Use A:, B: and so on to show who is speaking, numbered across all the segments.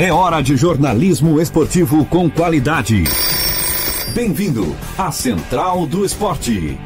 A: É hora de jornalismo esportivo com qualidade. Bem-vindo à Central do Esporte.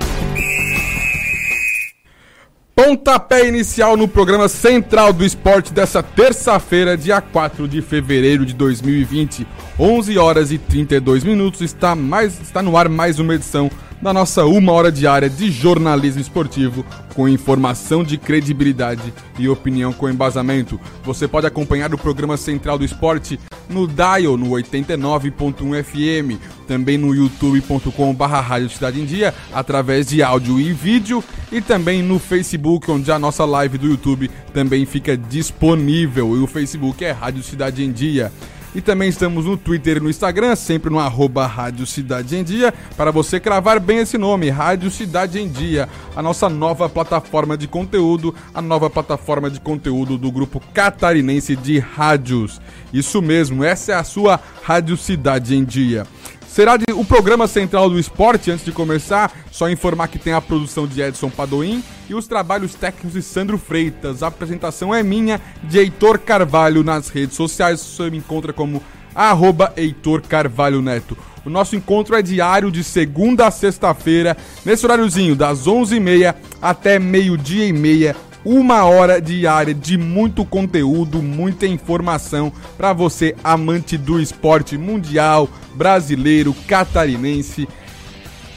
B: Pontapé inicial no programa Central do Esporte dessa terça-feira, dia 4 de fevereiro de 2020, 11 horas e 32 minutos. Está, mais, está no ar mais uma edição da nossa uma hora diária de jornalismo esportivo com informação de credibilidade e opinião com embasamento. Você pode acompanhar o programa Central do Esporte no Dial no 89.1 FM, também no youtube.com.br Rádio Cidade em Dia, através de áudio e vídeo, e também no Facebook, onde a nossa live do YouTube também fica disponível. E o Facebook é Rádio Cidade em Dia. E também estamos no Twitter e no Instagram, sempre no arroba Rádio Cidade em Dia, para você cravar bem esse nome, Rádio Cidade em Dia, a nossa nova plataforma de conteúdo, a nova plataforma de conteúdo do grupo catarinense de rádios. Isso mesmo, essa é a sua Rádio Cidade em Dia. Será de, o programa central do esporte, antes de começar, só informar que tem a produção de Edson Padoim e os trabalhos técnicos de Sandro Freitas. A apresentação é minha, de Heitor Carvalho nas redes sociais. Você me encontra como arroba Heitor Carvalho Neto. O nosso encontro é diário de segunda a sexta-feira, nesse horáriozinho, das 11h30 até meio-dia e meia, uma hora diária de muito conteúdo, muita informação para você, amante do esporte mundial, brasileiro, catarinense,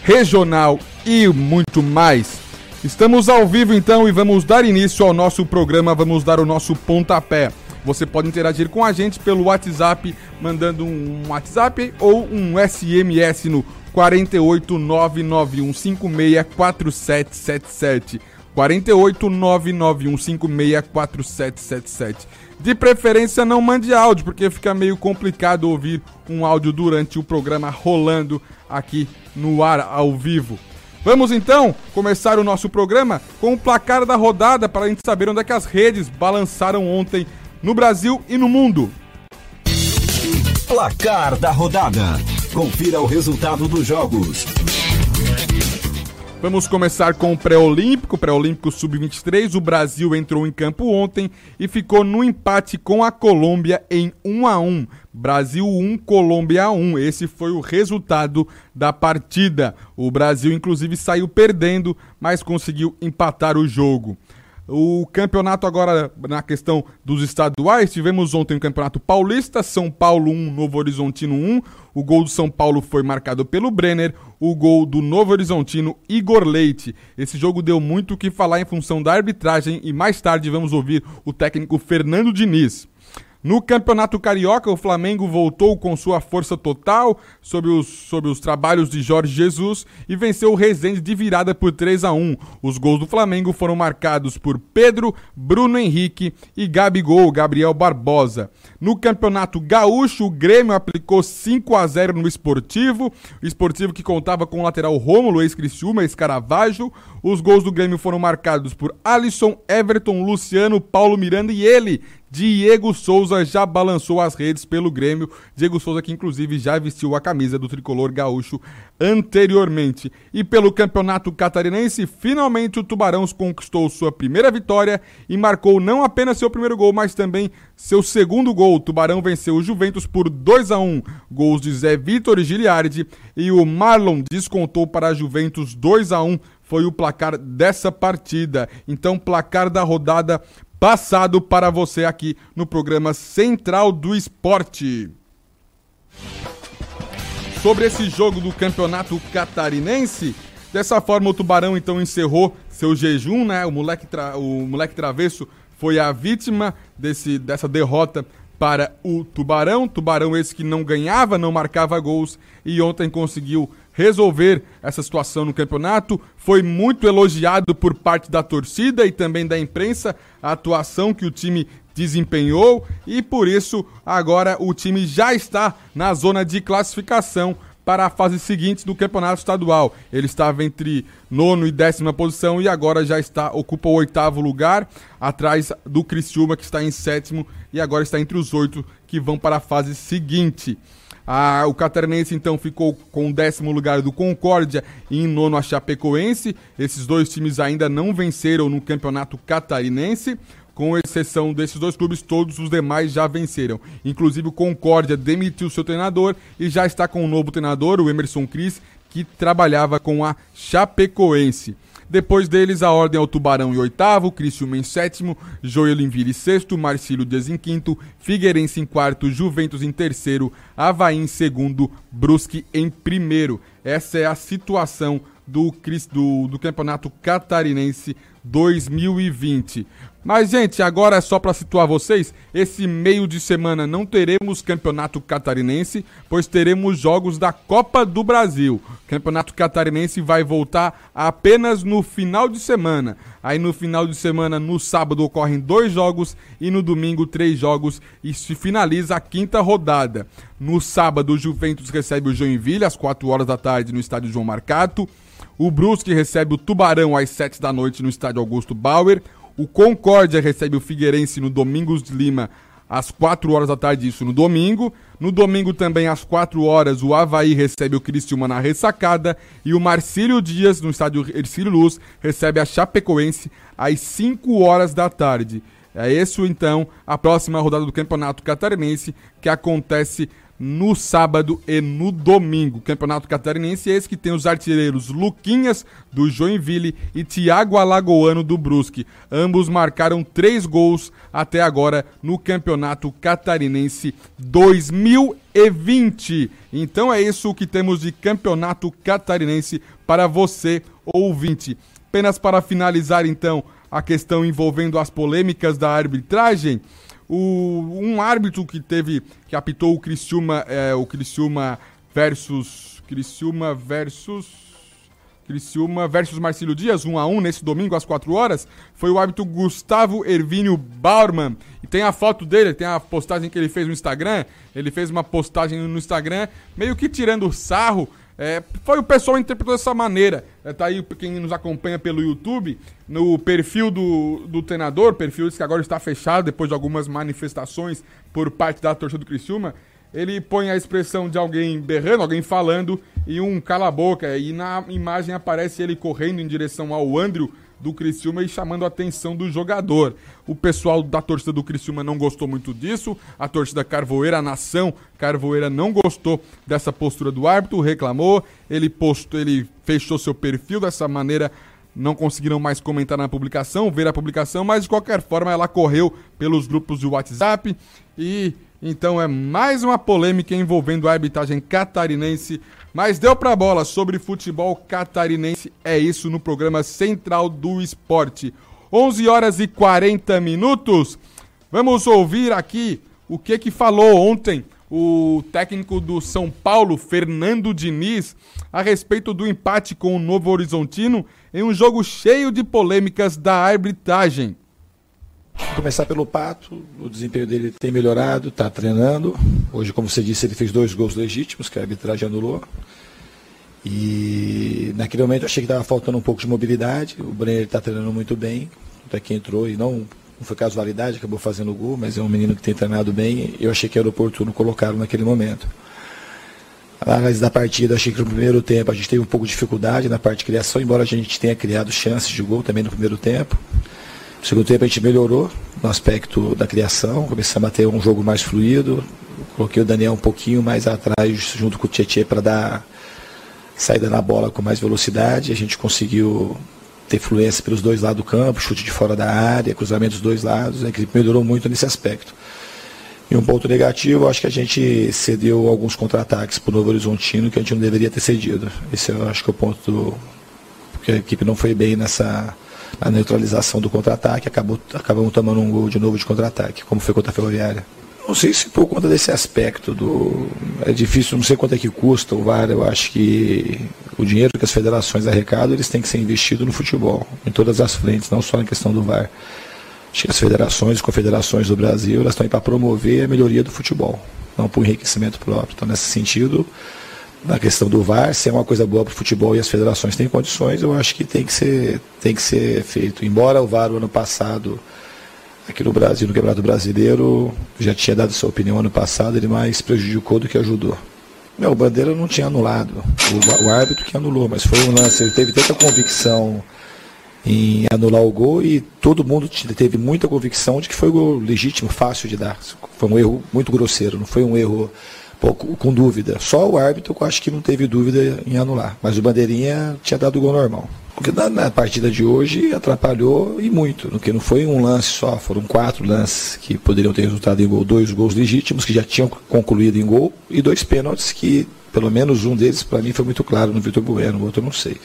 B: regional e muito mais. Estamos ao vivo então e vamos dar início ao nosso programa, vamos dar o nosso pontapé. Você pode interagir com a gente pelo WhatsApp, mandando um WhatsApp ou um SMS no 48991564777. 48991564777. De preferência não mande áudio, porque fica meio complicado ouvir um áudio durante o programa rolando aqui no ar ao vivo. Vamos então começar o nosso programa com o placar da rodada para a gente saber onde é que as redes balançaram ontem no Brasil e no mundo.
A: Placar da rodada. Confira o resultado dos jogos.
B: Vamos começar com o pré-olímpico, pré-olímpico sub-23. O Brasil entrou em campo ontem e ficou no empate com a Colômbia em 1 a 1. Brasil 1, Colômbia 1. Esse foi o resultado da partida. O Brasil inclusive saiu perdendo, mas conseguiu empatar o jogo. O campeonato agora, na questão dos estaduais, tivemos ontem o Campeonato Paulista, São Paulo 1, Novo Horizontino 1. O gol do São Paulo foi marcado pelo Brenner, o gol do Novo Horizontino, Igor Leite. Esse jogo deu muito o que falar em função da arbitragem e mais tarde vamos ouvir o técnico Fernando Diniz. No Campeonato Carioca, o Flamengo voltou com sua força total sobre os, sobre os trabalhos de Jorge Jesus e venceu o Resende de virada por 3 a 1 Os gols do Flamengo foram marcados por Pedro, Bruno Henrique e Gabigol, Gabriel Barbosa. No Campeonato Gaúcho, o Grêmio aplicou 5 a 0 no Esportivo, Esportivo que contava com o lateral Rômulo, ex-Criciúma, ex-Caravaggio. Os gols do Grêmio foram marcados por Alisson, Everton, Luciano, Paulo Miranda e ele, Diego Souza já balançou as redes pelo Grêmio. Diego Souza, que inclusive já vestiu a camisa do tricolor gaúcho anteriormente. E pelo Campeonato Catarinense, finalmente o Tubarão conquistou sua primeira vitória e marcou não apenas seu primeiro gol, mas também seu segundo gol. O Tubarão venceu o Juventus por 2 a 1 Gols de Zé Vitor Giliardi. E o Marlon descontou para a Juventus 2 a 1 foi o placar dessa partida. Então, placar da rodada passado para você aqui no programa Central do Esporte. Sobre esse jogo do Campeonato Catarinense, dessa forma o Tubarão então encerrou seu jejum, né? O moleque, tra... o moleque travesso foi a vítima desse, dessa derrota para o Tubarão. Tubarão esse que não ganhava, não marcava gols e ontem conseguiu resolver essa situação no campeonato. Foi muito elogiado por parte da torcida e também da imprensa a atuação que o time desempenhou e por isso agora o time já está na zona de classificação para a fase seguinte do campeonato estadual. Ele estava entre nono e décima posição e agora já está ocupa o oitavo lugar, atrás do Criciúma que está em sétimo e agora está entre os oito que vão para a fase seguinte. Ah, o Catarinense então ficou com o décimo lugar do Concórdia e em nono a Chapecoense. Esses dois times ainda não venceram no campeonato catarinense. com exceção desses dois clubes, todos os demais já venceram. Inclusive o Concórdia demitiu seu treinador e já está com um novo treinador, o Emerson Cris, que trabalhava com a Chapecoense. Depois deles, a ordem é o Tubarão em oitavo, Criciúma em sétimo, Joinville em sexto, Marcílio Dias em quinto, Figueirense em quarto, Juventus em terceiro, Havaí em segundo, Brusque em primeiro. Essa é a situação do, do, do Campeonato Catarinense 2020. Mas, gente, agora é só para situar vocês: esse meio de semana não teremos campeonato catarinense, pois teremos jogos da Copa do Brasil. O campeonato catarinense vai voltar apenas no final de semana. Aí, no final de semana, no sábado, ocorrem dois jogos e no domingo, três jogos e se finaliza a quinta rodada. No sábado, o Juventus recebe o Joinville às 4 horas da tarde no estádio João Marcato. O Brusque recebe o Tubarão às 7 da noite no estádio Augusto Bauer. O Concórdia recebe o Figueirense no Domingos de Lima às 4 horas da tarde, isso no domingo. No domingo também às 4 horas o Havaí recebe o Criciúma na ressacada e o Marcílio Dias no estádio Ercílio Luz recebe a Chapecoense às 5 horas da tarde. É isso então a próxima rodada do Campeonato Catarinense que acontece no sábado e no domingo. Campeonato Catarinense esse que tem os artilheiros Luquinhas do Joinville e Thiago Alagoano do Brusque. Ambos marcaram três gols até agora no Campeonato Catarinense 2020. Então é isso que temos de Campeonato Catarinense para você, ouvinte. Apenas para finalizar então a questão envolvendo as polêmicas da arbitragem. O, um árbitro que teve, que apitou o Criciúma, é, o Criciúma versus, Criciúma versus, Criciúma versus Marcílio Dias, 1 a 1 nesse domingo às 4 horas, foi o árbitro Gustavo Ervínio Bauerman. E tem a foto dele, tem a postagem que ele fez no Instagram. Ele fez uma postagem no Instagram, meio que tirando sarro é, foi o pessoal interpretou dessa maneira. É, tá aí quem nos acompanha pelo YouTube, no perfil do, do treinador, perfil que agora está fechado depois de algumas manifestações por parte da torcida do Criciúma. Ele põe a expressão de alguém berrando, alguém falando e um cala-boca. E na imagem aparece ele correndo em direção ao Andrew do Criciúma e chamando a atenção do jogador. O pessoal da torcida do Criciúma não gostou muito disso, a torcida Carvoeira, a nação Carvoeira não gostou dessa postura do árbitro, reclamou, ele postou, ele fechou seu perfil dessa maneira. Não conseguiram mais comentar na publicação, ver a publicação, mas de qualquer forma ela correu pelos grupos de WhatsApp. E então é mais uma polêmica envolvendo a arbitragem catarinense mas deu pra bola sobre futebol catarinense. É isso no programa Central do Esporte. 11 horas e 40 minutos. Vamos ouvir aqui o que que falou ontem o técnico do São Paulo, Fernando Diniz, a respeito do empate com o Novo Horizontino em um jogo cheio de polêmicas da arbitragem.
C: Começar pelo Pato, o desempenho dele tem melhorado, está treinando. Hoje, como você disse, ele fez dois gols legítimos que a arbitragem anulou. E naquele momento eu achei que estava faltando um pouco de mobilidade. O Brenner está treinando muito bem, até que entrou e não, não foi casualidade, acabou fazendo o gol, mas é um menino que tem treinado bem. Eu achei que era oportuno colocá-lo naquele momento. A análise da partida, achei que no primeiro tempo a gente teve um pouco de dificuldade na parte de criação, embora a gente tenha criado chances de gol também no primeiro tempo. No segundo tempo a gente melhorou no aspecto da criação, começamos a ter um jogo mais fluido. Coloquei o Daniel um pouquinho mais atrás, junto com o Tietchan, para dar saída na bola com mais velocidade. A gente conseguiu ter fluência pelos dois lados do campo, chute de fora da área, cruzamento dos dois lados. A equipe melhorou muito nesse aspecto. E um ponto negativo, acho que a gente cedeu alguns contra-ataques para o Novo Horizontino que a gente não deveria ter cedido. Esse eu acho que é o ponto do... porque a equipe não foi bem nessa a neutralização do contra-ataque, acabou, acabamos tomando um gol de novo de contra-ataque, como foi contra a Ferroviária. Não sei se por conta desse aspecto do. É difícil, não sei quanto é que custa o VAR. Eu acho que o dinheiro que as federações arrecadam, eles têm que ser investido no futebol, em todas as frentes, não só na questão do VAR. Acho que as federações e confederações do Brasil, elas estão aí para promover a melhoria do futebol, não para o enriquecimento próprio. Então, nesse sentido, na questão do VAR, se é uma coisa boa para o futebol e as federações têm condições, eu acho que tem que ser, tem que ser feito. Embora o VAR o ano passado, aqui no Brasil, no Campeonato Brasileiro, já tinha dado sua opinião ano passado, ele mais prejudicou do que ajudou. Meu, o Bandeira não tinha anulado, o, o árbitro que anulou, mas foi um lance, ele teve tanta convicção em anular o gol e todo mundo teve muita convicção de que foi o gol legítimo, fácil de dar. Foi um erro muito grosseiro, não foi um erro pouco, com dúvida. Só o árbitro eu acho que não teve dúvida em anular, mas o Bandeirinha tinha dado o gol normal. Porque na, na, partida de hoje atrapalhou e muito, no que não foi um lance só, foram quatro lances que poderiam ter resultado em gol, dois gols legítimos que já tinham concluído em gol e dois pênaltis que, pelo menos um deles, para mim foi muito claro no Vitor Bueno, o outro eu não sei.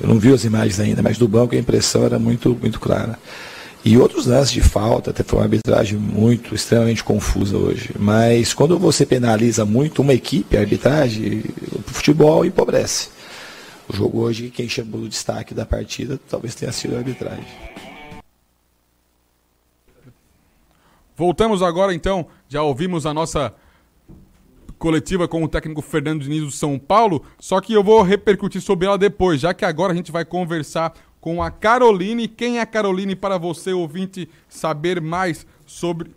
C: Eu não vi as imagens ainda, mas do banco a impressão era muito, muito clara. E outros lances de falta, até foi uma arbitragem muito, extremamente confusa hoje. Mas quando você penaliza muito uma equipe, a arbitragem, o futebol empobrece. O jogo hoje, quem chamou o destaque da partida, talvez tenha sido a arbitragem.
B: Voltamos agora então, já ouvimos a nossa coletiva com o técnico Fernando Diniz do São Paulo, só que eu vou repercutir sobre ela depois, já que agora a gente vai conversar com a Caroline. Quem é a Caroline para você, ouvinte, saber mais sobre.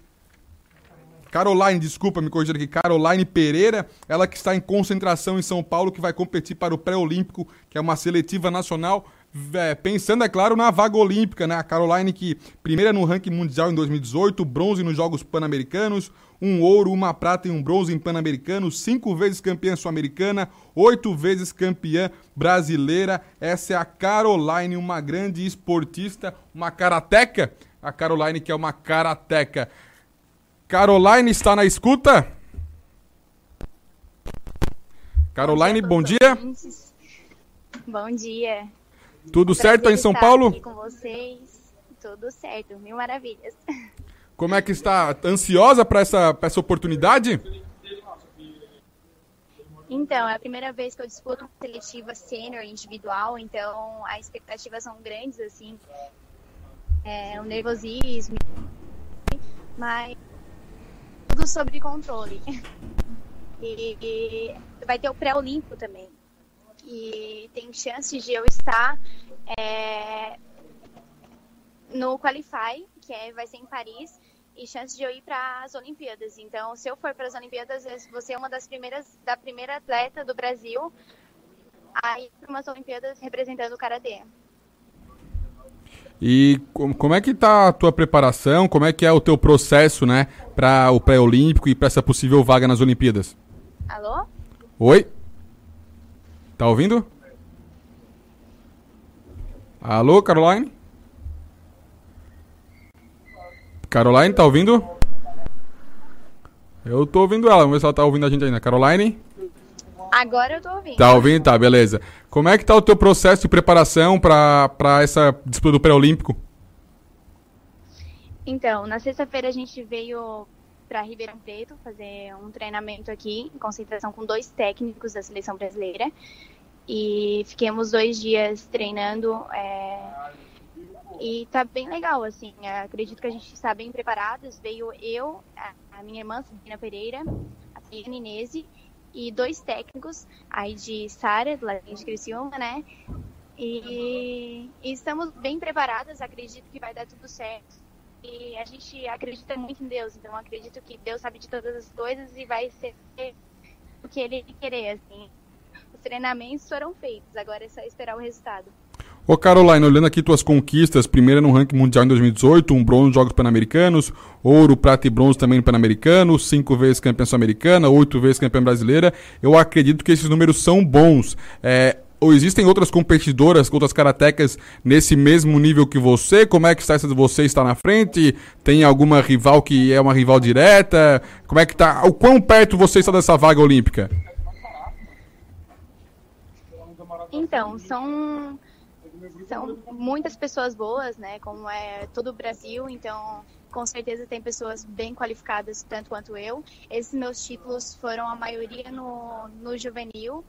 B: Caroline, desculpa, me corrigir aqui, Caroline Pereira, ela que está em concentração em São Paulo, que vai competir para o pré-olímpico, que é uma seletiva nacional, é, pensando, é claro, na vaga olímpica, né? A Caroline que primeira no ranking mundial em 2018, bronze nos Jogos Pan-Americanos, um ouro, uma prata e um bronze em Pan-Americano, cinco vezes campeã sul-americana, oito vezes campeã brasileira. Essa é a Caroline, uma grande esportista, uma karateca. A Caroline que é uma karateca. Caroline está na escuta? Caroline, bom dia.
D: Bom dia.
B: Tudo certo aí em São Paulo? Aqui
D: com vocês. Tudo certo, mil maravilhas.
B: Como é que está? Ansiosa para essa, essa oportunidade?
D: Então, é a primeira vez que eu disputo uma seletiva sênior individual, então as expectativas são grandes, assim. É, um nervosismo, mas tudo sobre controle. E, e vai ter o pré-olímpico também. E tem chances de eu estar é, no Qualify, que é, vai ser em Paris, e chance de eu ir para as Olimpíadas. Então, se eu for para as Olimpíadas, você é uma das primeiras, da primeira atleta do Brasil a ir para umas Olimpíadas representando o Karatê.
B: E como é que tá a tua preparação? Como é que é o teu processo, né, para o pré-olímpico e para essa possível vaga nas Olimpíadas?
D: Alô?
B: Oi? Tá ouvindo? Alô, Caroline? Caroline, tá ouvindo? Eu tô ouvindo ela, vamos ver se ela tá ouvindo a gente ainda. Caroline?
D: Agora eu tô ouvindo.
B: Tá ouvindo? Tá, beleza. Como é que tá o teu processo de preparação pra, pra essa disputa do pré-olímpico?
D: Então, na sexta-feira a gente veio para Ribeirão Preto fazer um treinamento aqui, em concentração com dois técnicos da seleção brasileira. E fiquemos dois dias treinando é, e tá bem legal, assim. Acredito que a gente está bem preparadas. Veio eu, a minha irmã, Sabrina Pereira, a Inese e dois técnicos, aí de Sara, Latim de Criciúma, né? E, e, estamos bem preparadas, acredito que vai dar tudo certo. E a gente acredita muito em Deus, então acredito que Deus sabe de todas as coisas e vai ser o que Ele querer, assim. Os treinamentos foram feitos, agora é só esperar o resultado.
B: Ô Caroline, olhando aqui tuas conquistas, primeira no ranking mundial em 2018, um bronze nos Jogos Pan-Americanos, ouro, prata e bronze também no Pan-Americano, cinco vezes campeã sul-americana, oito vezes campeã brasileira, eu acredito que esses números são bons. É, ou existem outras competidoras, outras karatecas nesse mesmo nível que você? Como é que está você está na frente? Tem alguma rival que é uma rival direta? Como é que tá? O quão perto você está dessa vaga olímpica?
D: Então, são são muitas pessoas boas, né? Como é todo o Brasil, então com certeza tem pessoas bem qualificadas tanto quanto eu. Esses meus títulos foram a maioria no, no juvenil,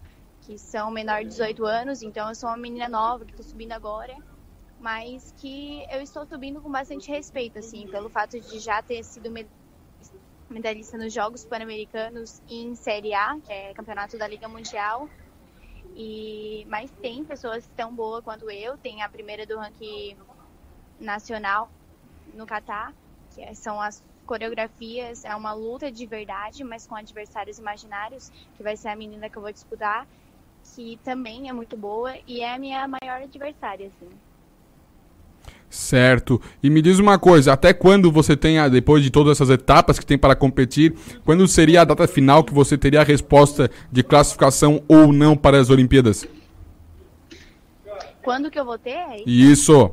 D: que são menor de 18 anos, então eu sou uma menina nova que estou subindo agora, mas que eu estou subindo com bastante respeito, assim, pelo fato de já ter sido medalhista nos Jogos Pan-Americanos em Série A, que é campeonato da Liga Mundial, e, mas tem pessoas tão boas quanto eu. Tem a primeira do ranking nacional no Catar, que é, são as coreografias, é uma luta de verdade, mas com adversários imaginários, que vai ser a menina que eu vou disputar, que também é muito boa e é a minha maior adversária, assim.
B: Certo. E me diz uma coisa, até quando você tem, a- depois de todas essas etapas que tem para competir, quando seria a data final que você teria a resposta de classificação ou não para as Olimpíadas?
D: Quando que eu vou ter? isso?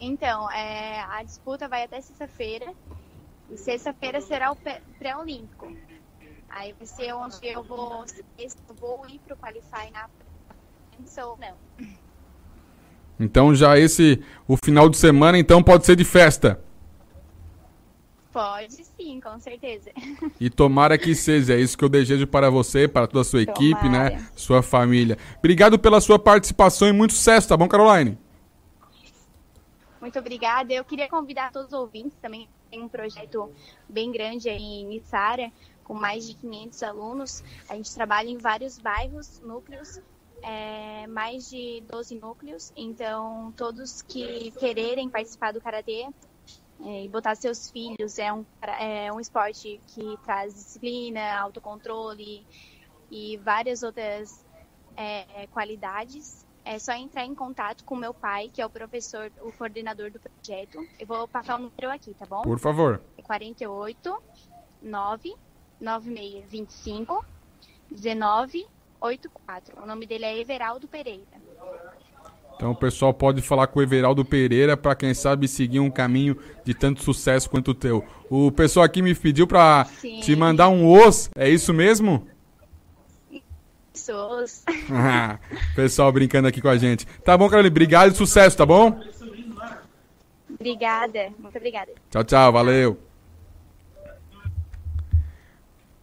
D: Então, é, a disputa vai até sexta-feira. E sexta-feira será o pré- pré-olímpico. Aí vai ser onde eu vou, se eu vou ir pro Qualify na ou não.
B: Então já esse o final de semana então pode ser de festa.
D: Pode sim, com certeza.
B: E tomara que seja, é isso que eu desejo para você, para toda a sua equipe, né?
D: Tomara.
B: Sua família. Obrigado pela sua participação e muito sucesso, tá bom, Caroline?
D: Muito obrigada. Eu queria convidar todos os ouvintes também. Tem um projeto bem grande aí em Içara, com mais de 500 alunos. A gente trabalha em vários bairros, núcleos, é, mais de 12 núcleos. Então, todos que quererem participar do Karatê é, e botar seus filhos, é um, é um esporte que traz disciplina, autocontrole e várias outras é, qualidades. É só entrar em contato com meu pai, que é o professor, o coordenador do projeto. Eu vou passar o número aqui, tá bom?
B: Por favor.
D: É 48 9 9625 1984. O nome dele é Everaldo Pereira.
B: Então o pessoal pode falar com o Everaldo Pereira para quem sabe seguir um caminho de tanto sucesso quanto o teu. O pessoal aqui me pediu para te mandar um os, é isso mesmo?
D: Pessoas.
B: pessoal brincando aqui com a gente. Tá bom, Caroline, obrigado e sucesso, tá bom?
D: Obrigada. Muito obrigada.
B: Tchau, tchau, valeu.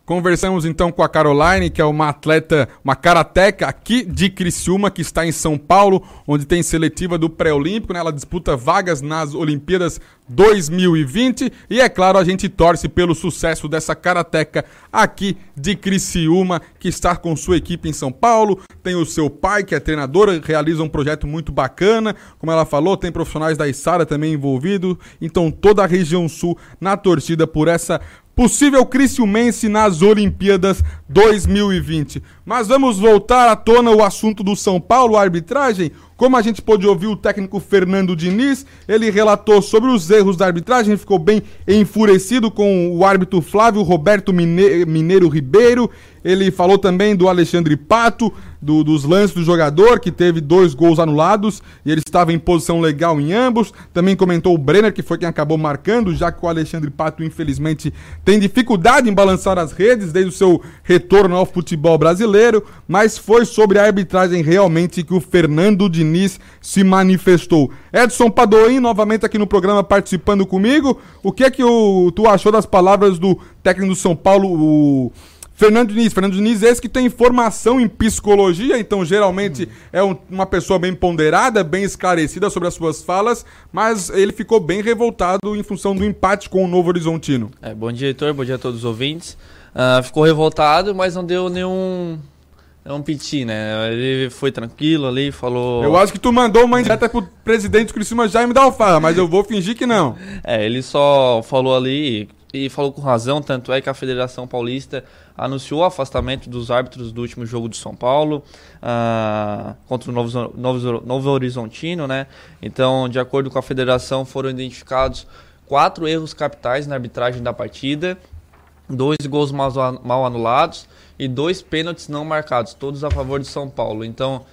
B: Conversamos então com a Caroline, que é uma atleta, uma karateca aqui de Criciúma, que está em São Paulo, onde tem seletiva do pré-olímpico, né? Ela disputa vagas nas Olimpíadas 2020 e é claro, a gente torce pelo sucesso dessa karateca aqui de Criciúma, que está com sua equipe em São Paulo, tem o seu pai que é treinador, realiza um projeto muito bacana, como ela falou, tem profissionais da Isara também envolvidos, então toda a região sul na torcida por essa possível Criciumense nas Olimpíadas 2020. Mas vamos voltar à tona o assunto do São Paulo, a arbitragem. Como a gente pôde ouvir o técnico Fernando Diniz, ele relatou sobre os erros da arbitragem, ficou bem enfurecido com o árbitro Flávio Roberto Mine- Mineiro Ribeiro. Ele falou também do Alexandre Pato, do- dos lances do jogador, que teve dois gols anulados e ele estava em posição legal em ambos. Também comentou o Brenner, que foi quem acabou marcando, já que o Alexandre Pato, infelizmente, tem dificuldade em balançar as redes desde o seu retorno ao futebol brasileiro. Mas foi sobre a arbitragem realmente que o Fernando Diniz se manifestou. Edson Padoim, novamente aqui no programa participando comigo. O que é que o, tu achou das palavras do técnico do São Paulo, o. Fernando Diniz, Fernando Diniz, esse que tem formação em psicologia, então geralmente é um- uma pessoa bem ponderada, bem esclarecida sobre as suas falas, mas ele ficou bem revoltado em função do empate com o Novo Horizontino.
E: É, bom dia, editor. Bom dia a todos os ouvintes. Ah, ficou revoltado, mas não deu nenhum, nenhum piti, né? Ele foi tranquilo ali, falou...
B: Eu acho que tu mandou uma indireta pro presidente do Criciúma Jaime da Alfarra, mas eu vou fingir que não.
E: É, ele só falou ali e falou com razão, tanto é que a Federação Paulista anunciou o afastamento dos árbitros do último jogo de São Paulo ah, contra o Novo, Novo, Novo Horizontino, né? Então, de acordo com a federação, foram identificados quatro erros capitais na arbitragem da partida, dois gols mal, mal anulados e dois pênaltis não marcados, todos a favor de São Paulo. Então,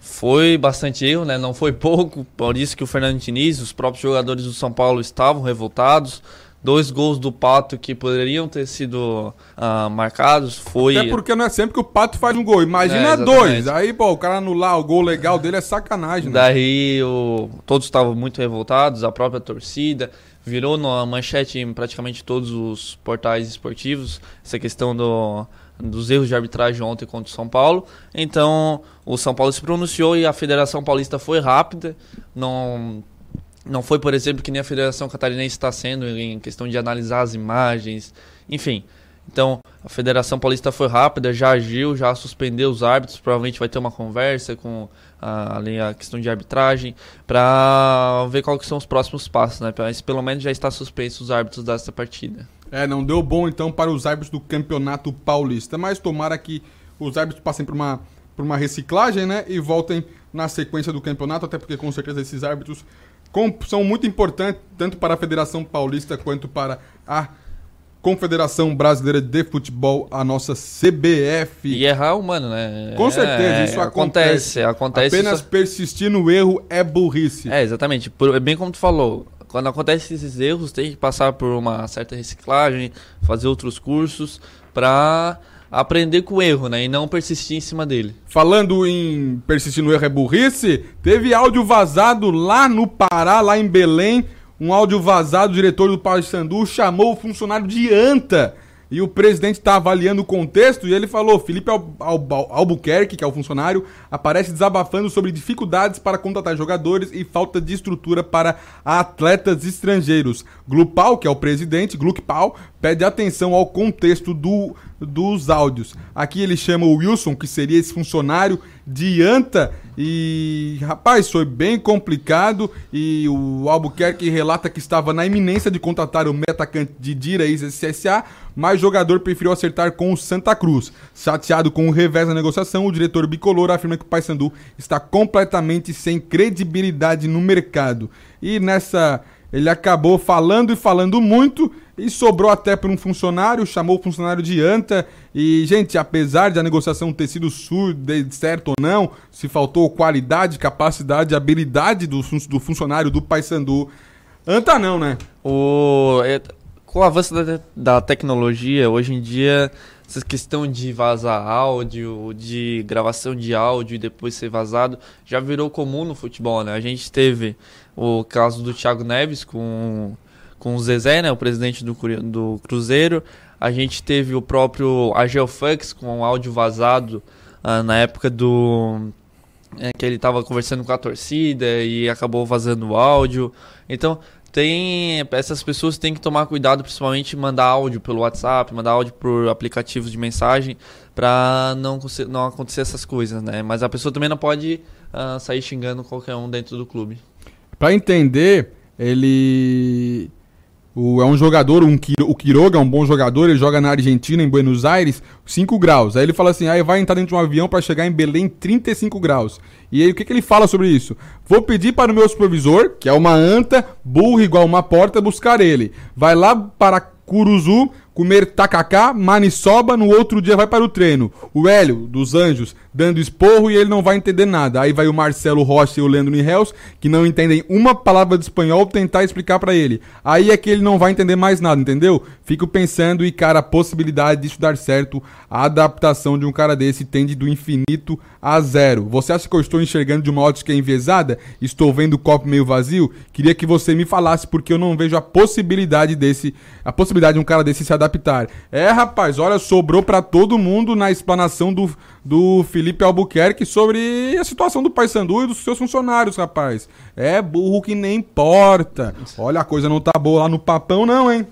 E: foi bastante erro, né? Não foi pouco, por isso que o Fernando Diniz, os próprios jogadores do São Paulo estavam revoltados. Dois gols do Pato que poderiam ter sido ah, marcados, foi...
B: Até porque não é sempre que o Pato faz um gol. Imagina
E: É,
B: dois. Aí, pô, o cara anular o gol legal dele é sacanagem, né?
E: Daí o, todos estavam muito revoltados, a própria torcida virou na manchete em praticamente todos os portais esportivos essa questão do, dos erros de arbitragem ontem contra o São Paulo. Então o São Paulo se pronunciou e a Federação Paulista foi rápida, não não foi, por exemplo, que nem a Federação Catarinense está sendo em questão de analisar as imagens, enfim. Então, a Federação Paulista foi rápida, já agiu, já suspendeu os árbitros, provavelmente vai ter uma conversa com a, a questão de arbitragem, para ver quais são os próximos passos, né? Mas pelo menos já está suspenso os árbitros dessa partida.
B: É, não deu bom então para os árbitros do Campeonato Paulista, mas tomara que os árbitros passem por uma, por uma reciclagem, né, e voltem na sequência do campeonato, até porque com certeza esses árbitros são muito importantes, tanto para a Federação Paulista quanto para a Confederação Brasileira de Futebol, a nossa CBF.
E: E errar é humano, né?
B: Com
E: É,
B: certeza, isso acontece.
E: Acontece, acontece.
B: Apenas
E: isso-
B: persistir no erro é burrice.
E: É, exatamente. Por- é bem como tu falou. Quando acontecem esses erros, tem que passar por uma certa reciclagem, fazer outros cursos pra aprender com o erro, né? E não persistir em cima dele.
B: Falando em persistir no erro é burrice, teve áudio vazado lá no Pará, lá em Belém. Um áudio vazado, o diretor do Paysandu chamou o funcionário de anta. E o presidente está avaliando o contexto e ele falou: Felipe Al- Al- Albuquerque, que é o funcionário, aparece desabafando sobre dificuldades para contratar jogadores e falta de estrutura para atletas estrangeiros. Glupal, que é o presidente, Gluckpal, pede atenção ao contexto do, dos áudios. Aqui ele chama o Wilson, que seria esse funcionário de anta. E, rapaz, foi bem complicado. E o Albuquerque relata que estava na iminência de contratar o meio-atacante de Dira ex-SSA, mas o jogador preferiu acertar com o Santa Cruz. Chateado com o revés na negociação, o diretor bicolor afirma que o Paysandu está completamente sem credibilidade no mercado. E nessa. Ele acabou falando e falando muito e sobrou até para um funcionário, chamou o funcionário de anta. E, gente, apesar de a negociação ter sido surda, certo ou não, se faltou qualidade, capacidade, habilidade do, do funcionário do Paysandu, anta não, né?
E: O, é, com o avanço da, da tecnologia, hoje em dia, essa questão de vazar áudio, de gravação de áudio e depois ser vazado, já virou comum no futebol, né? A gente teve o caso do Thiago Neves com, com o Zezé, né? O presidente do, do Cruzeiro. A gente teve o próprio Agel Fux com o áudio vazado ah, na época do é, que ele estava conversando com a torcida e acabou vazando o áudio. Então, tem essas pessoas têm que tomar cuidado, principalmente mandar áudio pelo WhatsApp, mandar áudio por aplicativos de mensagem, para não, não acontecer essas coisas, né? Mas a pessoa também não pode ah, sair xingando qualquer um dentro do clube.
B: Pra entender, ele o- é um jogador, um, o Quiroga é um bom jogador, ele joga na Argentina, em Buenos Aires, 5 graus. Aí ele fala assim, aí vai entrar dentro de um avião pra chegar em Belém 35 graus. E aí o que, que ele fala sobre isso? Vou pedir para o meu supervisor, que é uma anta, burro igual uma porta, buscar ele. Vai lá para Curuzu, comer tacacá, maniçoba, no outro dia vai para o treino. O Hélio, dos Anjos, dando esporro e ele não vai entender nada. Aí vai o Marcelo Rocha e o Leandro Nihels, que não entendem uma palavra de espanhol, tentar explicar pra ele. Aí é que ele não vai entender mais nada, entendeu? Fico pensando e, cara, a possibilidade disso dar certo, a adaptação de um cara desse tende do infinito a zero. Você acha que eu estou enxergando de uma ótica enviesada? Estou vendo o copo meio vazio? Queria que você me falasse, porque eu não vejo a possibilidade desse, a possibilidade de um cara desse se adaptar. É, rapaz, olha, sobrou pra todo mundo na explanação do, do Felipe Albuquerque sobre a situação do Paysandu e dos seus funcionários, rapaz. É burro que nem importa. Olha, a coisa não tá boa lá no papão, não, hein?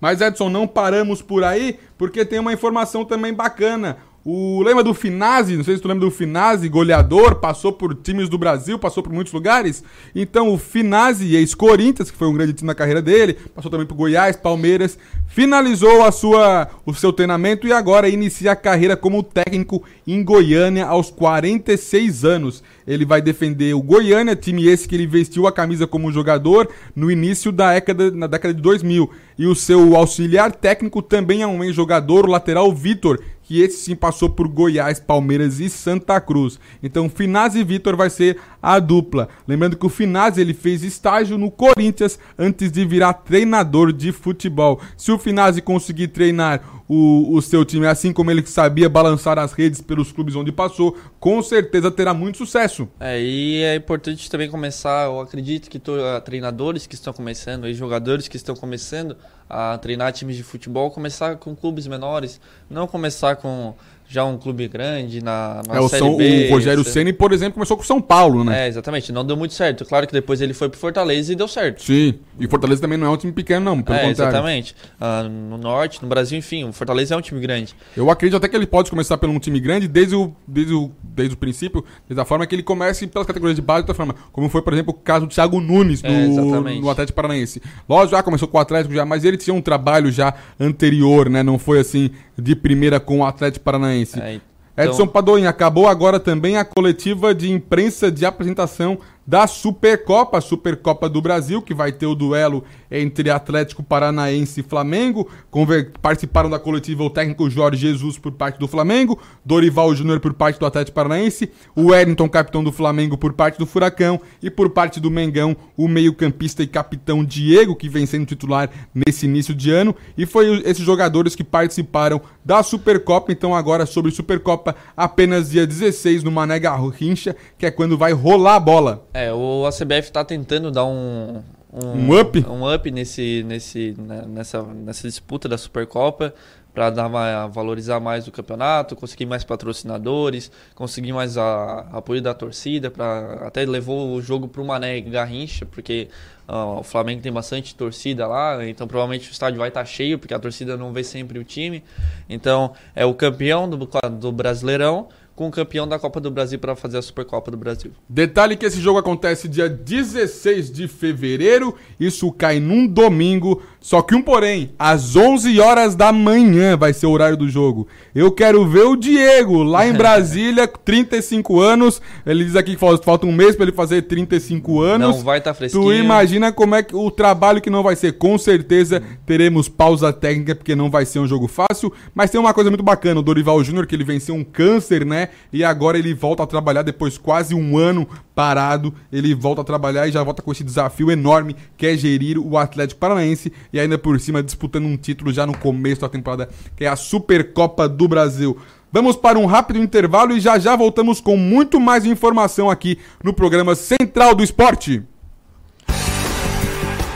B: Mas, Edson, não paramos por aí, porque tem uma informação também bacana. O lembra do Finazzi? Não sei se tu lembra do Finazzi, goleador, passou por times do Brasil, passou por muitos lugares. Então, o Finazzi, ex-Corinthians, que foi um grande time na carreira dele, passou também por Goiás, Palmeiras, finalizou a sua, o seu treinamento e agora inicia a carreira como técnico em Goiânia aos 46 anos. Ele vai defender o Goiânia, time esse que ele vestiu a camisa como jogador no início da década, na década de 2000. E o seu auxiliar técnico também é um ex-jogador, o lateral Vitor, que esse sim passou por Goiás, Palmeiras e Santa Cruz. Então, Finazzi e Vitor vai ser a dupla. Lembrando que o Finazzi ele fez estágio no Corinthians antes de virar treinador de futebol. Se o Finazzi conseguir treinar o, o seu time assim como ele sabia balançar as redes pelos clubes onde passou, com certeza terá muito sucesso.
E: É, e é importante também começar, eu acredito que to- ah, treinadores que estão começando, e jogadores que estão começando a treinar times de futebol, começar com clubes menores, não começar com já um clube grande na, na
B: É, o, São,
E: B.
B: o Rogério Ceni, por exemplo, começou com o São Paulo, né?
E: É, exatamente, não deu muito certo. Claro que depois ele foi pro Fortaleza e deu certo.
B: Sim. E Fortaleza também não é um time pequeno, não. Pelo
E: é,
B: contrário.
E: exatamente. Ah, no Norte, no Brasil, enfim, o Fortaleza é um time grande.
B: Eu acredito até que ele pode começar pelo um time grande desde o, desde o, desde o princípio, desde a forma que ele comece pelas categorias de base de outra forma. Como foi, por exemplo, o caso do Thiago Nunes no,
E: É,
B: no Atlético Paranaense. Lógico, já começou com o Atlético já, mas ele tinha um trabalho já anterior, né? Não foi assim de primeira com o Atlético Paranaense.
E: É, e-
B: Edson
E: Então-
B: Padoim, acabou agora também a coletiva de imprensa de apresentação da Supercopa, Supercopa do Brasil, que vai ter o duelo entre Atlético Paranaense e Flamengo. Conver- Participaram da coletiva o técnico Jorge Jesus por parte do Flamengo, Dorival Júnior por parte do Atlético Paranaense, o Wellington, capitão do Flamengo, por parte do Furacão e por parte do Mengão, o meio-campista e capitão Diego, que vem sendo titular nesse início de ano. E foi esses jogadores que participaram da Supercopa. Então, agora sobre Supercopa, apenas dia 16 no Mané Garrincha, que é quando vai rolar a bola.
E: É, o ACBF tá tentando dar um.
B: Um up?
E: Um up nesse, nesse, né, nessa, nessa disputa da Supercopa para dar uma, valorizar mais o campeonato, conseguir mais patrocinadores, conseguir mais a, apoio da torcida, para até levou o jogo para o Mané Garrincha, porque ah, o Flamengo tem bastante torcida lá, então provavelmente o estádio vai estar cheio, porque a torcida não vê sempre o time. Então é o campeão do, do Brasileirão com o campeão da Copa do Brasil para fazer a Supercopa do Brasil.
B: Detalhe que esse jogo acontece dia 16 de fevereiro, isso cai num domingo, só que um porém, às 11 horas da manhã vai ser o horário do jogo. Eu quero ver o Diego lá em Brasília, 35 anos, ele diz aqui que fal- falta um mês pra ele fazer 35 anos.
E: Não vai estar fresquinho.
B: Tu imagina como é que o trabalho que não vai ser. Com certeza teremos pausa técnica, porque não vai ser um jogo fácil. Mas tem uma coisa muito bacana: o Dorival Júnior, que ele venceu um câncer, né? E agora ele volta a trabalhar depois quase um ano parado. Ele volta a trabalhar e já volta com esse desafio enorme que é gerir o Atlético Paranaense. E ainda por cima disputando um título já no começo da temporada, que é a Supercopa do Brasil. Vamos para um rápido intervalo e já já voltamos com muito mais informação aqui no programa Central do Esporte.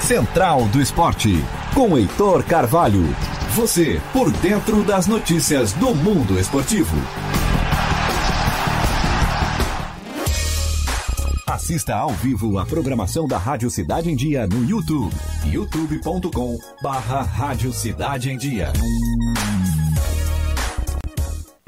A: Central do Esporte, com Heitor Carvalho. Você por dentro das notícias do mundo esportivo. Assista ao vivo a programação da Rádio Cidade em Dia no YouTube. youtube.com barra Rádio Cidade em Dia.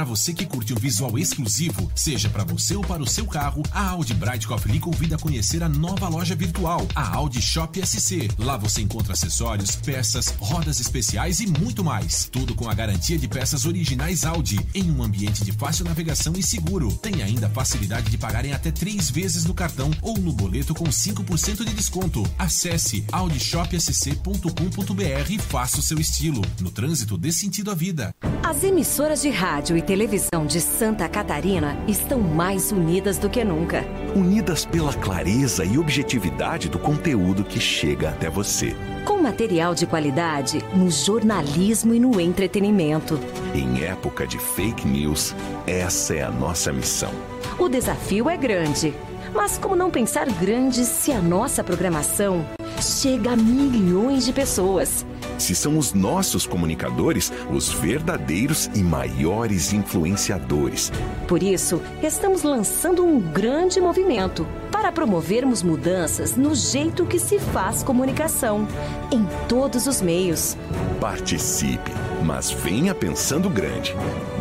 F: Para você que curte um visual exclusivo, seja para você ou para o seu carro, a Audi Bright Coffee lhe convida a conhecer a nova loja virtual, a Audi Shop SC. Lá você encontra acessórios, peças, rodas especiais e muito mais. Tudo com a garantia de peças originais Audi, em um ambiente de fácil navegação e seguro. Tem ainda a facilidade de pagar em até três vezes no cartão ou no boleto com 5% de desconto. Acesse audishopsc.com.br e faça o seu estilo. No trânsito, dê sentido à vida.
G: As emissoras de rádio e televisão de Santa Catarina estão mais unidas do que nunca.
H: Unidas pela clareza e objetividade do conteúdo que chega até você.
G: Com material de qualidade no jornalismo e no entretenimento.
H: Em época de fake news, essa é a nossa missão.
G: O desafio é grande. Mas como não pensar grande se a nossa programação chega a milhões de pessoas?
H: Se são os nossos comunicadores os verdadeiros e maiores influenciadores.
G: Por isso, estamos lançando um grande movimento para promovermos mudanças no jeito que se faz comunicação, em todos os meios.
H: Participe, mas venha pensando grande.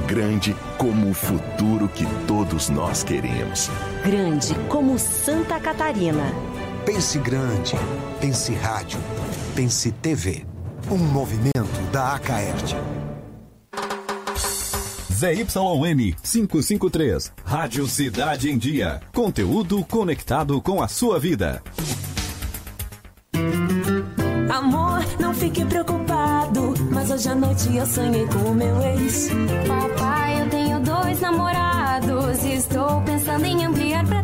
H: Grande como o futuro que todos nós queremos.
G: Grande como Santa Catarina.
I: Pense grande, pense rádio, pense TV. Um movimento da Acaerte.
A: ZYN 553, Rádio Cidade em Dia. Conteúdo conectado com a sua vida.
J: Amor, não fique preocupado, mas hoje à noite eu sonhei com o meu ex.
K: Papai, eu tenho dois namorados e estou pensando em ampliar pra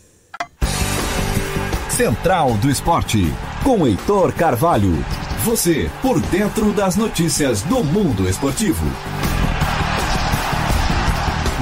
L: Central do Esporte, com Heitor Carvalho. Você por dentro das notícias do mundo esportivo.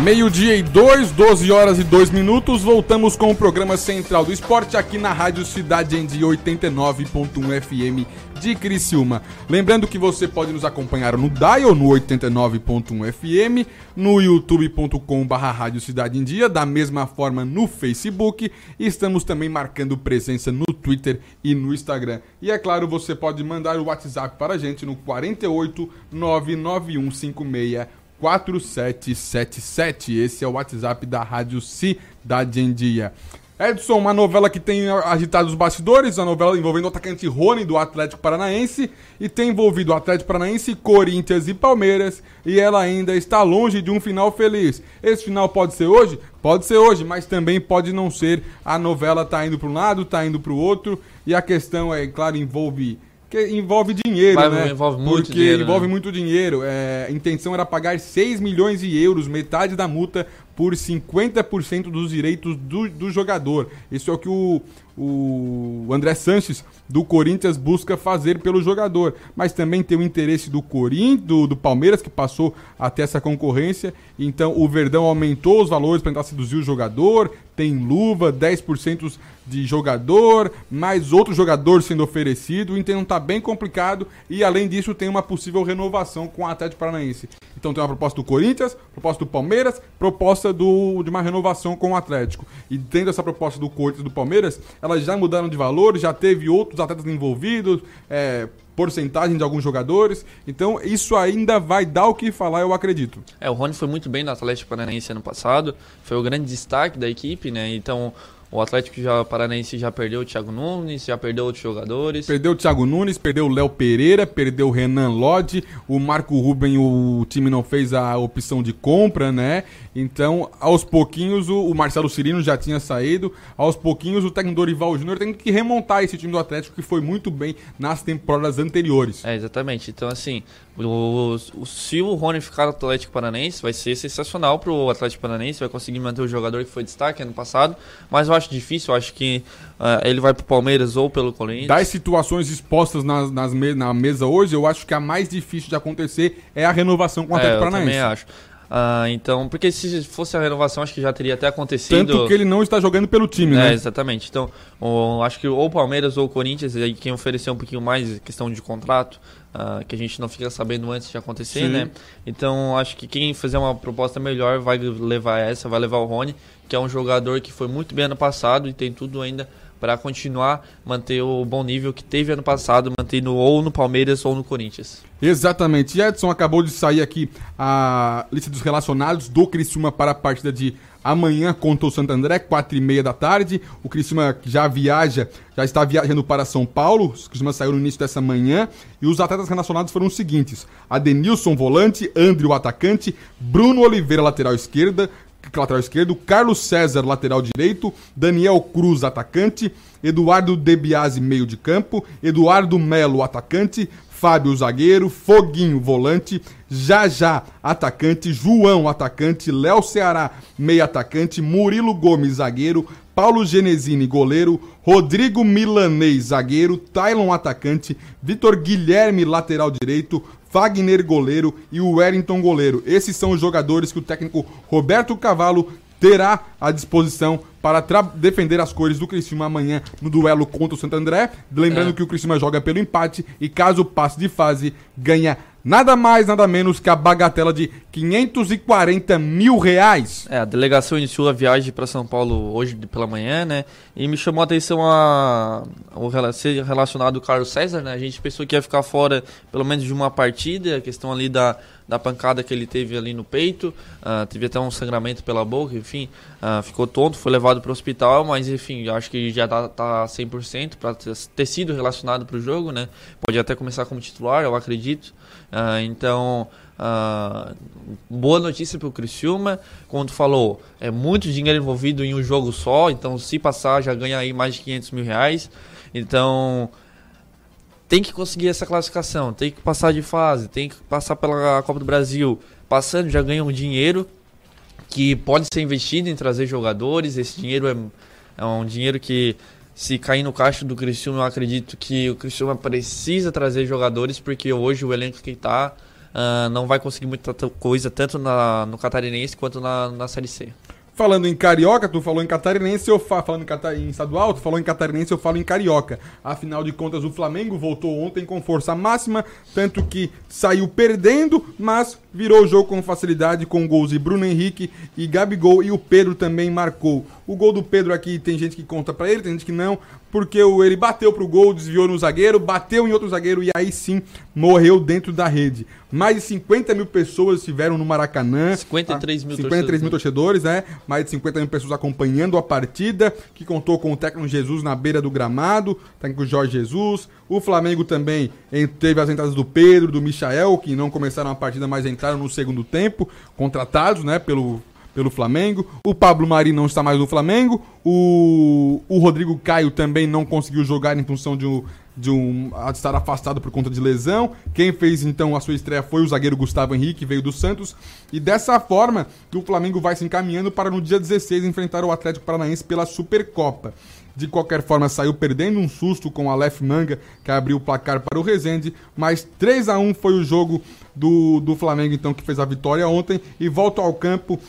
B: Meio-dia e dois, 12 horas e 2 minutos. Voltamos com o programa Central do Esporte aqui na Rádio Cidade em Dia 89.1 FM de Criciúma. Lembrando que você pode nos acompanhar no Dial no 89.1 FM, no youtube.com.br Rádio Cidade em Dia, da mesma forma no Facebook. Estamos também marcando presença no Twitter e no Instagram. E é claro, você pode mandar o WhatsApp para a gente no 48 99156 4777. Esse é o WhatsApp da Rádio Cidade em Dia. Edson, uma novela que tem agitado os bastidores, a novela envolvendo o atacante Rony do Atlético Paranaense e tem envolvido o Atlético Paranaense, Corinthians e Palmeiras e ela ainda está longe de um final feliz. Esse final pode ser hoje? Pode ser hoje, mas também pode não ser. A novela está indo para um lado, está indo para o outro e a questão é, claro, envolve que envolve dinheiro,
E: Vai,
B: né?
E: envolve muito
B: Porque
E: dinheiro,
B: envolve
E: né?
B: muito dinheiro. É, a intenção era pagar 6 milhões de euros, metade da multa, por 50% dos direitos do, do jogador. Isso é o que o, o André Sanches, do Corinthians, busca fazer pelo jogador. Mas também tem o interesse do Corinthians, do, do Palmeiras, que passou até essa concorrência. Então o Verdão aumentou os valores para tentar seduzir o jogador. Tem luva, 10% de jogador, mais outro jogador sendo oferecido. Então tá bem complicado. E além disso, tem uma possível renovação com o Atlético Paranaense. Então tem uma proposta do Corinthians, proposta do Palmeiras, proposta do, de uma renovação com o Atlético. E dentro dessa proposta do Corinthians e do Palmeiras, elas já mudaram de valor, já teve outros atletas envolvidos, é, porcentagem de alguns jogadores. Então isso ainda vai dar o que falar, eu acredito.
E: É, o Rony foi muito bem no Atlético Paranaense ano passado, foi o grande destaque da equipe, né? Então o Atlético já, Paranaense já perdeu o Thiago Nunes, já perdeu outros jogadores.
B: Perdeu o Thiago Nunes, perdeu o Léo Pereira, perdeu o Renan Lodge, o Marco Ruben, o time não fez a opção de compra, né? Então, aos pouquinhos, o, o Marcelo Cirino já tinha saído, aos pouquinhos o técnico Dorival Júnior tem que remontar esse time do Atlético que foi muito bem nas temporadas anteriores.
E: É, exatamente. Então, assim, o, o, se o Rony ficar no Atlético Paranaense, vai ser sensacional pro Atlético Paranaense, vai conseguir manter o jogador que foi destaque ano passado, mas eu acho difícil, eu acho que uh, ele vai pro Palmeiras ou pelo Corinthians.
B: Das situações expostas nas, nas me na mesa hoje, eu acho que a mais difícil de acontecer é a renovação com o Atlético
E: é, eu
B: Paranaense.
E: também acho. Uh, então, porque se fosse a renovação, acho que já teria até acontecido.
B: Tanto que ele não está jogando pelo time,
E: é,
B: né?
E: Exatamente. Então, acho que ou o Palmeiras ou o Corinthians, aí quem ofereceu um pouquinho mais questão de contrato, uh, que a gente não fica sabendo antes de acontecer,
B: Sim.
E: né? Então, acho que quem fizer uma proposta melhor vai levar essa, vai levar o Rony, que é um jogador que foi muito bem ano passado e tem tudo ainda para continuar manter o bom nível que teve ano passado, mantendo ou no Palmeiras ou no Corinthians.
B: Exatamente. Edson acabou de sair aqui a lista dos relacionados do Criciúma para a partida de amanhã contra o Santo André, quatro e meia da tarde. O Criciúma já viaja, já está viajando para São Paulo. O Criciúma saiu no início dessa manhã. E os atletas relacionados foram os seguintes. Adenilson, volante. Andrew, atacante. Bruno Oliveira, lateral esquerda. Lateral esquerdo, Carlos César, lateral direito, Daniel Cruz, atacante, Eduardo Debiase, meio de campo, Eduardo Melo, atacante, Fábio, zagueiro, Foguinho, volante, Jajá, atacante, João, atacante, Léo Ceará, meio atacante, Murilo Gomes, zagueiro, Paulo Genesini, goleiro, Rodrigo Milanês, zagueiro, Tylon, atacante, Vitor Guilherme, lateral direito, Wagner, goleiro e o Wellington, goleiro. Esses são os jogadores que o técnico Roberto Cavalo terá à disposição para defender as cores do Criciúma amanhã no duelo contra o Santo André. Lembrando
E: É.
B: que o Criciúma joga pelo empate e caso passe de fase, ganha nada mais, nada menos que a bagatela de 540 mil reais.
E: É, a delegação iniciou a viagem para São Paulo hoje pela manhã, né? E me chamou a atenção a, rela- ser relacionado ao Carlos César, né? A gente pensou que ia ficar fora pelo menos de uma partida, a questão ali da, da pancada que ele teve ali no peito, uh, teve até um sangramento pela boca, enfim, uh, ficou tonto, foi levado para o hospital, mas enfim, acho que já tá, tá 100% para ter sido relacionado para o jogo, né? Pode até começar como titular, eu acredito. Uh, então, boa notícia para o Criciúma, tu falou, é muito dinheiro envolvido em um jogo só, então se passar já ganha aí mais de 500 mil reais. Então, tem que conseguir essa classificação, tem que passar de fase, tem que passar pela Copa do Brasil. Passando, já ganha um dinheiro que pode ser investido em trazer jogadores. Esse dinheiro é, é um dinheiro que, se cair no caixa do Criciúma, eu acredito que o Criciúma precisa trazer jogadores, porque hoje o elenco que está uh, não vai conseguir muita coisa, tanto na, no Catarinense quanto na, na Série C.
B: Falando em carioca, tu falou em catarinense, eu falo falando em, cata, em estadual, tu falou em catarinense, eu falo em carioca. Afinal de contas, o Flamengo voltou ontem com força máxima, tanto que saiu perdendo, mas virou o jogo com facilidade com gols de Bruno Henrique e Gabigol e o Pedro também marcou. O gol do Pedro aqui tem gente que conta para ele, tem gente que não, porque ele bateu pro gol, desviou no zagueiro, bateu em outro zagueiro e aí sim morreu dentro da rede. Mais de 50 mil pessoas estiveram no Maracanã.
E: 53 mil
B: 53 torcedores. mil torcedores, né? Mais de 50 mil pessoas acompanhando a partida, que contou com o técnico Jesus na beira do gramado, técnico Jorge Jesus. O Flamengo também teve as entradas do Pedro, do Michael, que não começaram a partida, mas entraram no segundo tempo, contratados, né, pelo pelo Flamengo. O Pablo Mari não está mais no Flamengo. O, o Rodrigo Caio também não conseguiu jogar em função de um, de um de estar afastado por conta de lesão. Quem fez então a sua estreia foi o zagueiro Gustavo Henrique, veio do Santos. E dessa forma, o Flamengo vai se encaminhando para no dia 16 enfrentar o Atlético Paranaense pela Supercopa. De qualquer forma, saiu perdendo um susto com o Aleph Manga, que abriu o placar para o Rezende, mas 3 a 1 foi o jogo do, do Flamengo, então, que fez a vitória ontem. E volta ao campo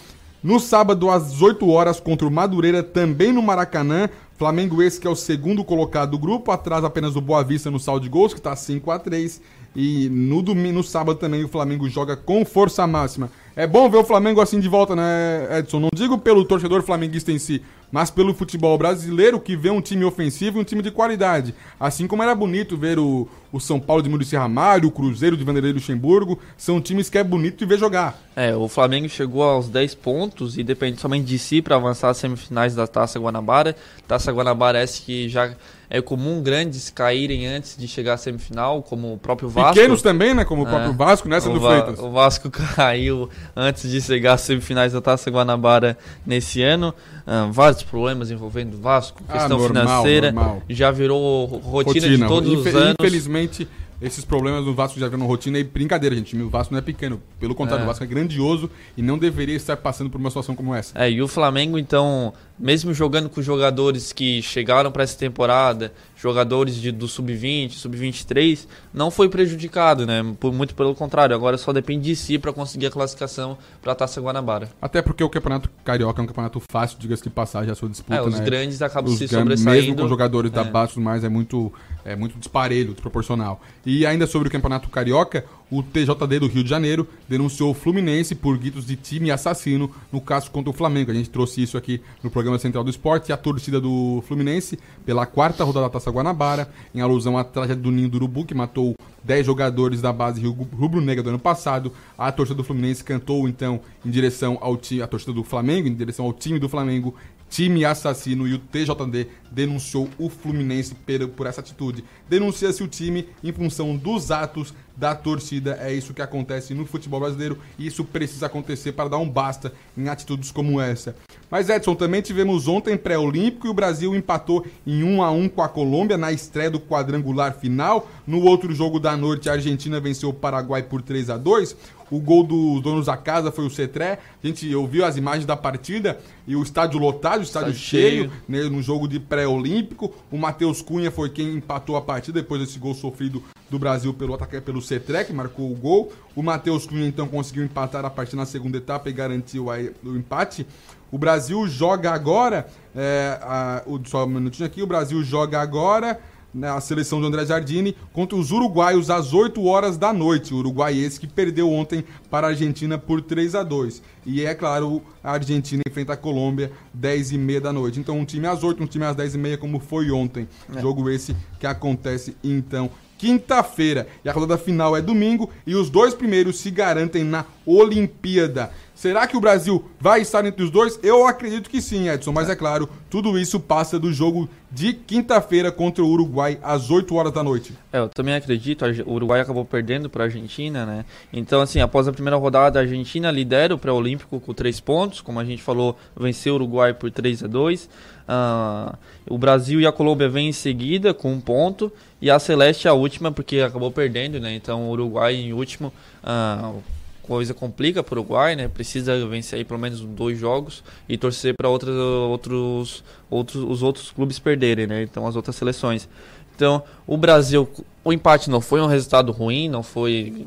B: no sábado, às 8 horas, contra o Madureira, também no Maracanã. Flamengo esse que é o segundo colocado do grupo, atrás apenas do Boa Vista no saldo de gols, que está 5 a 3 E no domingo, no sábado também o Flamengo joga com força máxima. É bom ver o Flamengo assim de volta, né, Edson? Não digo pelo torcedor flamenguista em si, mas pelo futebol brasileiro que vê um time ofensivo e um time de qualidade. Assim como era bonito ver o, o São Paulo de Muricy Ramalho, o Cruzeiro de Vanderlei Luxemburgo, são times que é bonito de ver jogar.
E: É, o Flamengo chegou aos 10 pontos e depende somente de si para avançar às semifinais da Taça Guanabara. Taça Guanabara essa que já é comum grandes caírem antes de chegar à semifinal, como o próprio Vasco.
B: Pequenos também, né? Como o próprio é, Vasco, nessa
E: o
B: do Freitas.
E: O Vasco caiu antes de chegar às semifinais da Taça Guanabara nesse ano. Uh, vários problemas envolvendo o Vasco, ah, questão ah, normal, financeira. Normal. Já virou rotina, rotina. de todos Infe os anos.
B: Infelizmente esses problemas do Vasco já viram rotina e brincadeira, gente. O Vasco não é pequeno. Pelo contrário, é. o Vasco é grandioso e não deveria estar passando por uma situação como essa.
E: É, e o Flamengo, então, mesmo jogando com jogadores que chegaram para essa temporada, jogadores de, do sub-20, sub-23, não foi prejudicado, né? Por, muito pelo contrário, agora só depende de si para conseguir a classificação para a Taça Guanabara.
B: Até porque o Campeonato Carioca é um campeonato fácil, diga-se de passagem, a sua disputa, é,
E: os
B: né?
E: grandes acabam os se sobressaindo.
B: Mesmo com jogadores é. da base mais, é muito, é muito disparelho, desproporcional. E ainda sobre o Campeonato Carioca, o TJD do Rio de Janeiro denunciou o Fluminense por gritos de time assassino no caso contra o Flamengo. A gente trouxe isso aqui no programa Central do Esporte e a torcida do Fluminense, pela quarta rodada da Taça Guanabara, em alusão à tragédia do Ninho do Urubu, que matou 10 jogadores da base rubro-negra do ano passado. A torcida do Fluminense cantou então em direção ao time, a torcida do Flamengo, em direção ao time do Flamengo, time assassino e o TJD denunciou o Fluminense por essa atitude. Denuncia-se o time em função dos atos da torcida. É isso que acontece no futebol brasileiro e isso precisa acontecer para dar um basta em atitudes como essa. Mas Edson, também tivemos ontem pré-olímpico e o Brasil empatou em 1 a 1 com a Colômbia na estreia do quadrangular final. No outro jogo da noite, a Argentina venceu o Paraguai por 3 a 2. O gol dos donos da casa foi o Cetré. A gente ouviu as imagens da partida e o estádio lotado, o estádio, cheio, cheio. Né, no jogo de pré-olímpico. O Matheus Cunha foi quem empatou a partida depois desse gol sofrido do Brasil pelo ataque pelo Cetré, que marcou o gol. O Matheus Cunha então conseguiu empatar a partida na segunda etapa e garantiu o empate. O Brasil joga agora, é, a, o, só um minutinho aqui, o Brasil joga agora né, a seleção do André Jardine contra os uruguaios às 8 horas da noite. O Uruguai esse que perdeu ontem para a Argentina por 3 a 2 E é claro, a Argentina enfrenta a Colômbia 10 e meia da noite. Então um time às 8, um time às 10 e meia como foi ontem. É. Jogo esse que acontece então quinta-feira. E a rodada final é domingo e os dois primeiros se garantem na Olimpíada. Será que o Brasil vai estar entre os dois? Eu acredito que sim, Edson. Mas é claro, tudo isso passa do jogo de quinta-feira contra o Uruguai às 8 horas da noite.
E: É, eu também acredito. O Uruguai acabou perdendo para a Argentina, né? Então, assim, após a primeira rodada, a Argentina lidera o pré-olímpico com três pontos. Como a gente falou, venceu o Uruguai por 3 a 2 uh, O Brasil e a Colômbia vêm em seguida com um ponto. E a Celeste a última, porque acabou perdendo, né? Então, o Uruguai em último. Uh, coisa complica para o Uruguai, né? Precisa vencer aí pelo menos dois jogos e torcer para outros, outros, outros, os outros clubes perderem, né? Então as outras seleções. Então o Brasil, o empate não foi um resultado ruim, não foi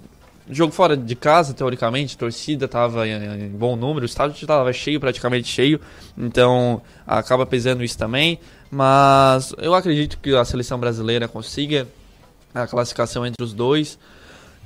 E: jogo fora de casa, teoricamente, a torcida estava em, bom número, o estádio estava cheio, praticamente cheio, então acaba pesando isso também. Mas eu acredito que a seleção brasileira consiga a classificação entre os dois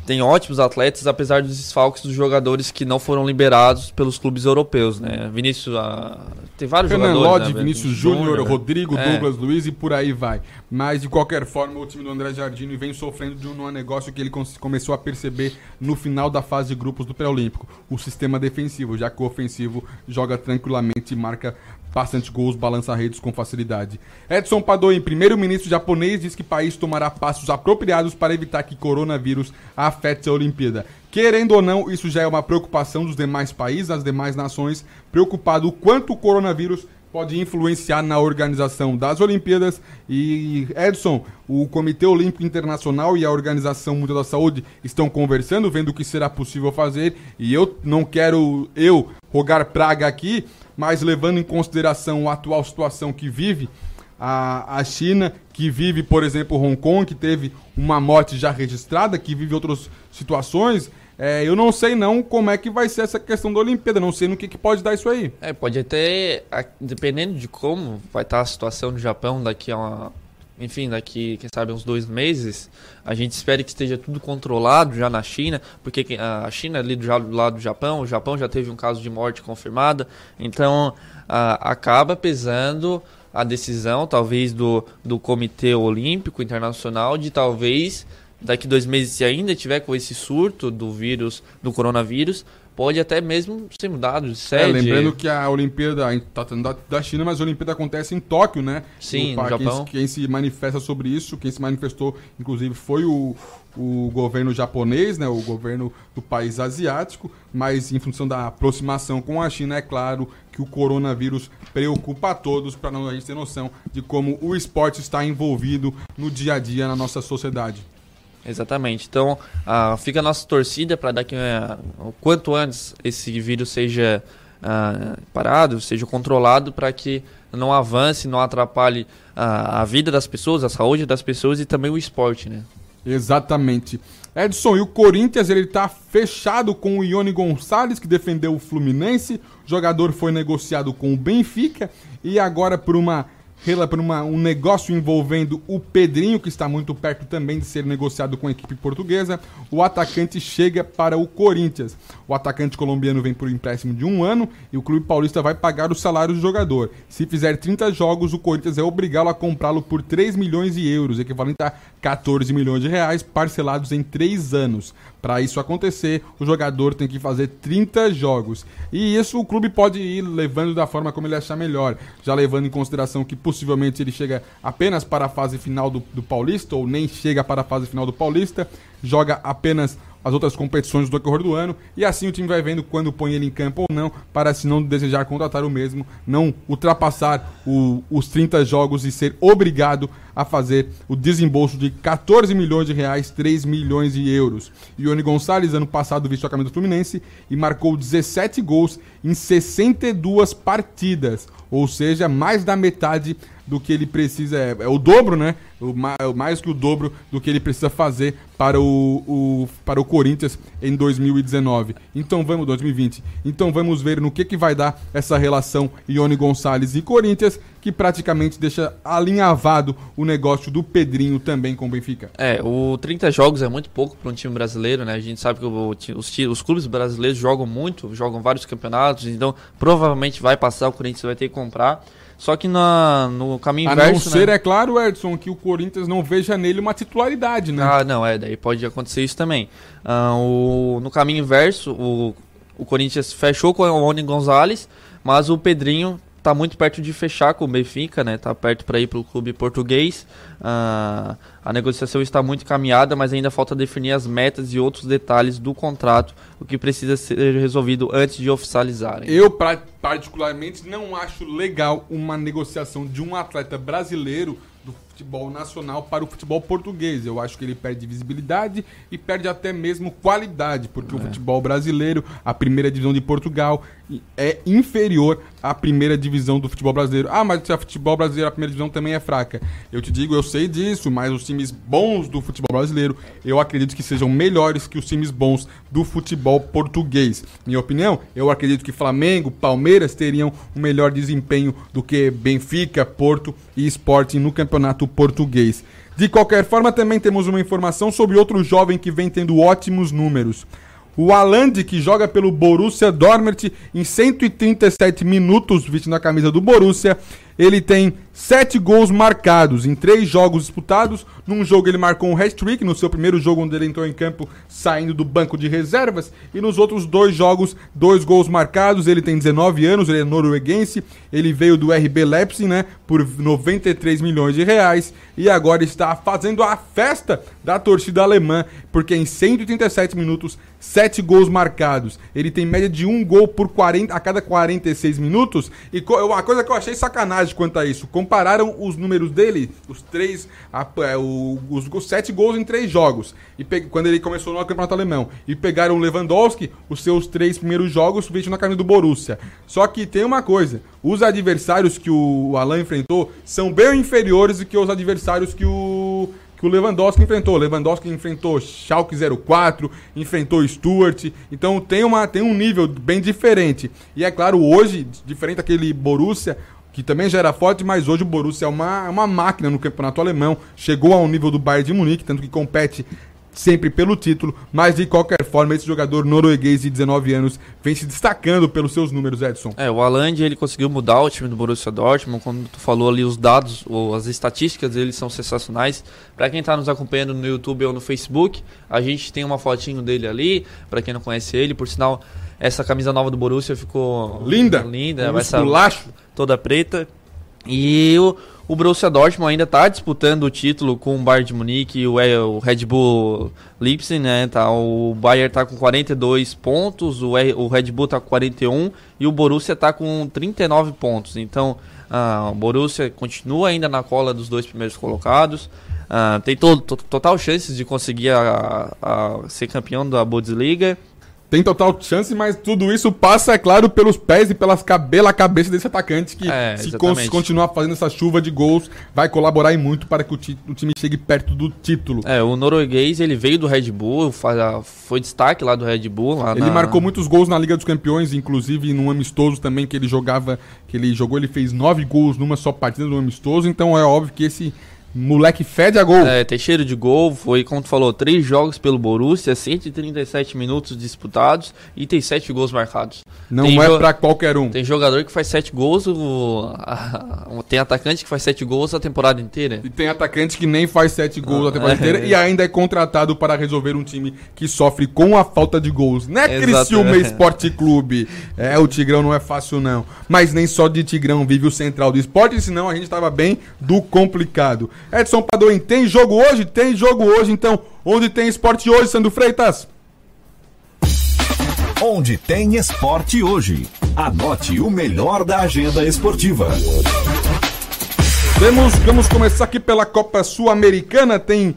E: tem ótimos atletas, apesar dos desfalques dos jogadores que não foram liberados pelos clubes europeus, né? Vinícius, ah, tem vários
B: Renan
E: jogadores.
B: Lodge, né? Vinícius Júnior, Rodrigo, é. Douglas Luiz e por aí vai. Mas de qualquer forma, o time do André Jardine vem sofrendo de um negócio que ele começou a perceber no final da fase de grupos do pré-olímpico, o sistema defensivo, já que o ofensivo joga tranquilamente e marca bastante gols, balança redes com facilidade. Edson Padoin, primeiro-ministro japonês, diz que o país tomará passos apropriados para evitar que coronavírus afete a Olimpíada. Querendo ou não, isso já é uma preocupação dos demais países, das demais nações, preocupado o quanto o coronavírus pode influenciar na organização das Olimpíadas. E Edson, o Comitê Olímpico Internacional e a Organização Mundial da Saúde estão conversando, vendo o que será possível fazer. E eu não quero eu rogar praga aqui, mas levando em consideração a atual situação que vive a, a China, que vive, por exemplo, Hong Kong, que teve uma morte já registrada, que vive outras situações. É, eu não sei não como é que vai ser essa questão da Olimpíada, não sei no que, que pode dar isso aí.
E: É, pode até, dependendo de como vai estar a situação do Japão daqui a uma, enfim, daqui, quem sabe, uns dois meses, a gente espera que esteja tudo controlado já na China, porque a China ali do lado do Japão, o Japão já teve um caso de morte confirmada, então a, acaba pesando a decisão, talvez, do, do Comitê Olímpico Internacional de talvez daqui dois meses, se ainda tiver com esse surto do vírus, do coronavírus, pode até mesmo ser mudado de sede. É,
B: lembrando que a Olimpíada, está tá da China, mas a Olimpíada acontece em Tóquio, né?
E: Sim, no, no Japão.
B: Quem, quem, se manifesta sobre isso, quem se manifestou, inclusive, foi o, o governo japonês, né? O governo do país asiático, mas em função da aproximação com a China, é claro que o coronavírus preocupa a todos, para a gente ter noção de como o esporte está envolvido no dia a dia na nossa sociedade.
E: Exatamente. Então, uh, fica a nossa torcida para dar que uh, o quanto antes esse vírus seja uh, parado, seja controlado para que não avance, não atrapalhe a vida das pessoas, a saúde das pessoas e também o esporte, né?
B: Exatamente. Edson, e o Corinthians ele tá fechado com o Ione Gonçalves, que defendeu o Fluminense. O jogador foi negociado com o Benfica e agora por uma por uma, um negócio envolvendo o Pedrinho, que está muito perto também de ser negociado com a equipe portuguesa. O atacante chega para o Corinthians. O atacante colombiano vem por empréstimo de um ano e o clube paulista vai pagar o salário do jogador. Se fizer 30 jogos, o Corinthians é obrigado a comprá-lo por 3 milhões de euros, equivalente a 14 milhões de reais, parcelados em 3 anos. Para isso acontecer, o jogador tem que fazer 30 jogos. E isso o clube pode ir levando da forma como ele achar melhor, já levando em consideração que possivelmente ele chega apenas para a fase final do, do Paulista, ou nem chega para a fase final do Paulista, joga apenas as outras competições do decorrer do ano, e assim o time vai vendo quando põe ele em campo ou não, para se não desejar contratar o mesmo, não ultrapassar o, os 30 jogos e ser obrigado a fazer o desembolso de 14 milhões de reais, 3 milhões de euros. Ione Gonçalves, ano passado, vestiu a camisa do Fluminense e marcou 17 gols em 62 partidas, ou seja, mais da metade do que ele precisa, é, é o dobro, né? O, mais que o dobro do que ele precisa fazer para o, o, para o Corinthians em 2019. Então vamos, 2020. Então vamos ver no que, que vai dar essa relação Ione Gonçalves e Corinthians, que praticamente deixa alinhavado o negócio do Pedrinho também com o Benfica.
E: É, o 30 jogos é muito pouco para um time brasileiro, né? A gente sabe que o, os, os clubes brasileiros jogam muito, jogam vários campeonatos, então provavelmente vai passar, o Corinthians vai ter que comprar. Só que na, no caminho
B: A
E: inverso.
B: não ser,
E: né?
B: é claro, Edson, que o Corinthians não veja nele uma titularidade, né?
E: Ah, não, é, daí pode acontecer isso também. Ah, o, no caminho inverso, o, o Corinthians fechou com o Oni Gonzalez, mas o Pedrinho tá muito perto de fechar com o Benfica, né? Tá perto para ir pro clube português. Ah, a negociação está muito caminhada, mas ainda falta definir as metas e outros detalhes do contrato, o que precisa ser resolvido antes de oficializarem.
B: Eu, particularmente, não acho legal uma negociação de um atleta brasileiro futebol nacional para o futebol português. Eu acho que ele perde visibilidade e perde até mesmo qualidade, porque o futebol brasileiro, a primeira divisão de Portugal, é inferior à primeira divisão do futebol brasileiro. Ah, mas se a futebol brasileiro, a primeira divisão também é fraca. Eu te digo, eu sei disso, mas os times bons do futebol brasileiro, eu acredito que sejam melhores que os times bons do futebol português. Minha opinião, eu acredito que Flamengo, Palmeiras teriam um melhor desempenho do que Benfica, Porto e Sporting no campeonato português. De qualquer forma, também temos uma informação sobre outro jovem que vem tendo ótimos números. O Alande, que joga pelo Borussia Dortmund em 137 minutos vestindo a camisa do Borussia, ele tem 7 gols marcados em 3 jogos disputados. Num jogo ele marcou um hat-trick, no seu primeiro jogo onde ele entrou em campo saindo do banco de reservas. E nos outros dois jogos, dois gols marcados. Ele tem 19 anos, ele é norueguense. Ele veio do RB Leipzig, né, por 93 milhões de reais. E agora está fazendo a festa da torcida alemã, porque em 137 minutos, 7 gols marcados. Ele tem média de um gol por 40, a cada 46 minutos. E co- uma coisa que eu achei sacanagem quanto a isso, compararam os números dele, os três, a- é, o- os, go- sete gols em três jogos, e pe- quando ele começou no campeonato alemão, e pegaram o Lewandowski, os seus três primeiros jogos, vestindo na camisa do Borussia. Só que tem uma coisa, os adversários que o Alan enfrentou são bem inferiores do que os adversários que o que o Lewandowski enfrentou. Lewandowski enfrentou Schalke 04, enfrentou Stuart. Então tem, uma, tem um nível bem diferente. E é claro, hoje, diferente daquele Borussia, que também já era forte, mas hoje o Borussia é uma, é uma máquina no campeonato alemão. Chegou ao nível do Bayern de Munique, tanto que compete sempre pelo título, mas de qualquer forma esse jogador norueguês de 19 anos vem se destacando pelos seus números, Edson.
E: É, o Aland ele conseguiu mudar o time do Borussia Dortmund. Quando tu falou ali os dados, ou as estatísticas deles são sensacionais. Pra quem tá nos acompanhando no YouTube ou no Facebook, a gente tem uma fotinho dele ali. Pra quem não conhece ele, por sinal, essa camisa nova do Borussia ficou
B: Linda.
E: linda,
B: Um
E: vai essa
B: esculacho.
E: toda preta. E o, o Borussia Dortmund ainda tá disputando o título com o Bayern de Munique e o, é, o Red Bull Leipzig, né? Tá, o Bayern tá com 42 pontos, o, o Red Bull tá com 41 e o Borussia tá com 39 pontos. Então, ah, o Borussia continua ainda na cola dos dois primeiros colocados. Ah, tem to, to- total chances de conseguir a, a- ser campeão da Bundesliga.
B: Tem total chance, mas tudo isso passa, é claro, pelos pés e pelas cabe pela cabeça desse atacante que,
E: É,
B: se
E: exatamente.
B: continuar fazendo essa chuva de gols, vai colaborar e muito para que o, o time chegue perto do título.
E: É, o norueguês ele veio do Red Bull, foi destaque lá do Red Bull.
B: Ele
E: na-
B: marcou muitos gols na Liga dos Campeões, inclusive num amistoso também que ele jogava, que ele jogou, ele fez nove gols numa só partida no amistoso, então é óbvio que esse moleque fede a gol.
E: É, tem cheiro de gol, foi, como tu falou, três jogos pelo Borussia, 137 minutos disputados e tem sete gols marcados.
B: Não
E: Tem
B: é pra qualquer um.
E: Tem jogador que faz sete gols, o- a- tem atacante que faz sete gols a temporada inteira.
B: E tem atacante que nem faz sete gols a temporada
E: É.
B: inteira e ainda é contratado para resolver um time que sofre com a falta de gols. Né,
E: Exato.
B: Criciúma Esporte Clube? É, o Tigrão não é fácil não. Mas nem só de Tigrão vive o Central do Esporte, senão a gente tava bem do complicado. Edson Padoim, tem jogo hoje? Tem jogo hoje, então. Onde tem esporte hoje, Sandro Freitas?
L: Onde tem esporte hoje. Anote o melhor da agenda esportiva.
B: Temos, vamos começar aqui pela Copa Sul-Americana. Tem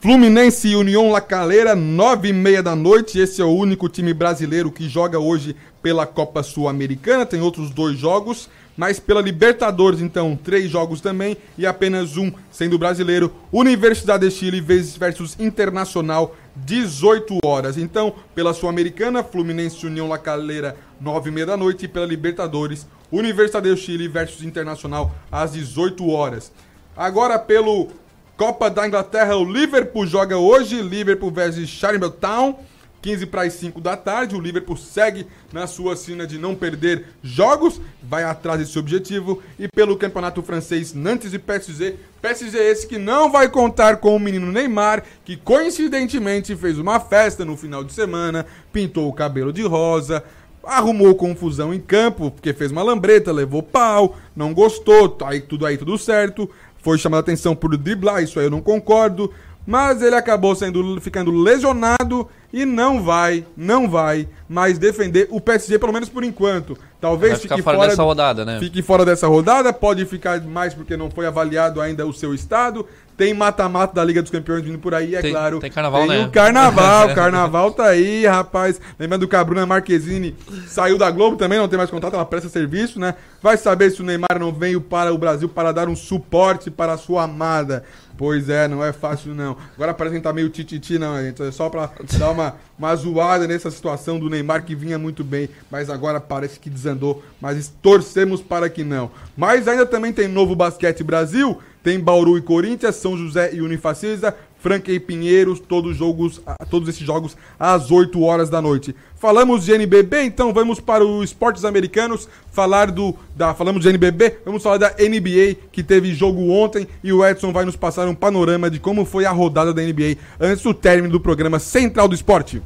B: Fluminense e União La Calera, nove e meia da noite. Esse é o único time brasileiro que joga hoje pela Copa Sul-Americana. Tem outros dois jogos, mas pela Libertadores, então, três jogos também e apenas um sendo brasileiro. Universidade de Chile versus Internacional, 18 horas. Então, pela Sul-Americana, Fluminense União La Calera, nove e meia da noite. E pela Libertadores, Universidade do Chile versus Internacional às 18 horas. Agora pelo Copa da Inglaterra, o Liverpool joga hoje, Liverpool versus Charlton Town. 15 para as 5 da tarde. O Liverpool segue na sua sina de não perder jogos, vai atrás desse objetivo. E pelo campeonato francês, Nantes e PSG. PSG esse que não vai contar com o menino Neymar, que coincidentemente fez uma festa no final de semana, pintou o cabelo de rosa arrumou confusão em campo, porque fez uma lambreta, levou pau, não gostou, tá aí tudo aí tudo certo, foi chamado a atenção por driblar, isso aí eu não concordo, mas ele acabou sendo ficando lesionado e não vai, não vai mais defender o PSG pelo menos por enquanto. Talvez
E: fique fora, fora, dessa rodada, né?
B: Fique fora dessa rodada, pode ficar mais porque não foi avaliado ainda o seu estado. Tem mata-mata da Liga dos Campeões vindo por aí, é
E: tem,
B: claro.
E: Tem carnaval, tem
B: né? o carnaval, o carnaval tá aí, rapaz. Lembrando que a Bruna Marquezine saiu da Globo também, não tem mais contato, ela presta serviço, né? Vai saber se o Neymar não veio para o Brasil para dar um suporte para a sua amada. Pois é, não é fácil não. Agora que tá meio tititi, não, gente. É só pra dar uma, uma zoada nessa situação do Neymar que vinha muito bem, mas agora parece que desandou. Mas torcemos para que não. Mas ainda também tem novo Basquete Brasil. Tem Bauru e Corinthians, São José e Unifacisa, Franca e Pinheiros, todos, jogos, todos esses jogos às 8 horas da noite. Falamos de NBB, então vamos para os esportes americanos, falar do da falamos de NBB, vamos falar da NBA que teve jogo ontem e o Edson vai nos passar um panorama de como foi a rodada da NBA antes do término do programa Central do Esporte.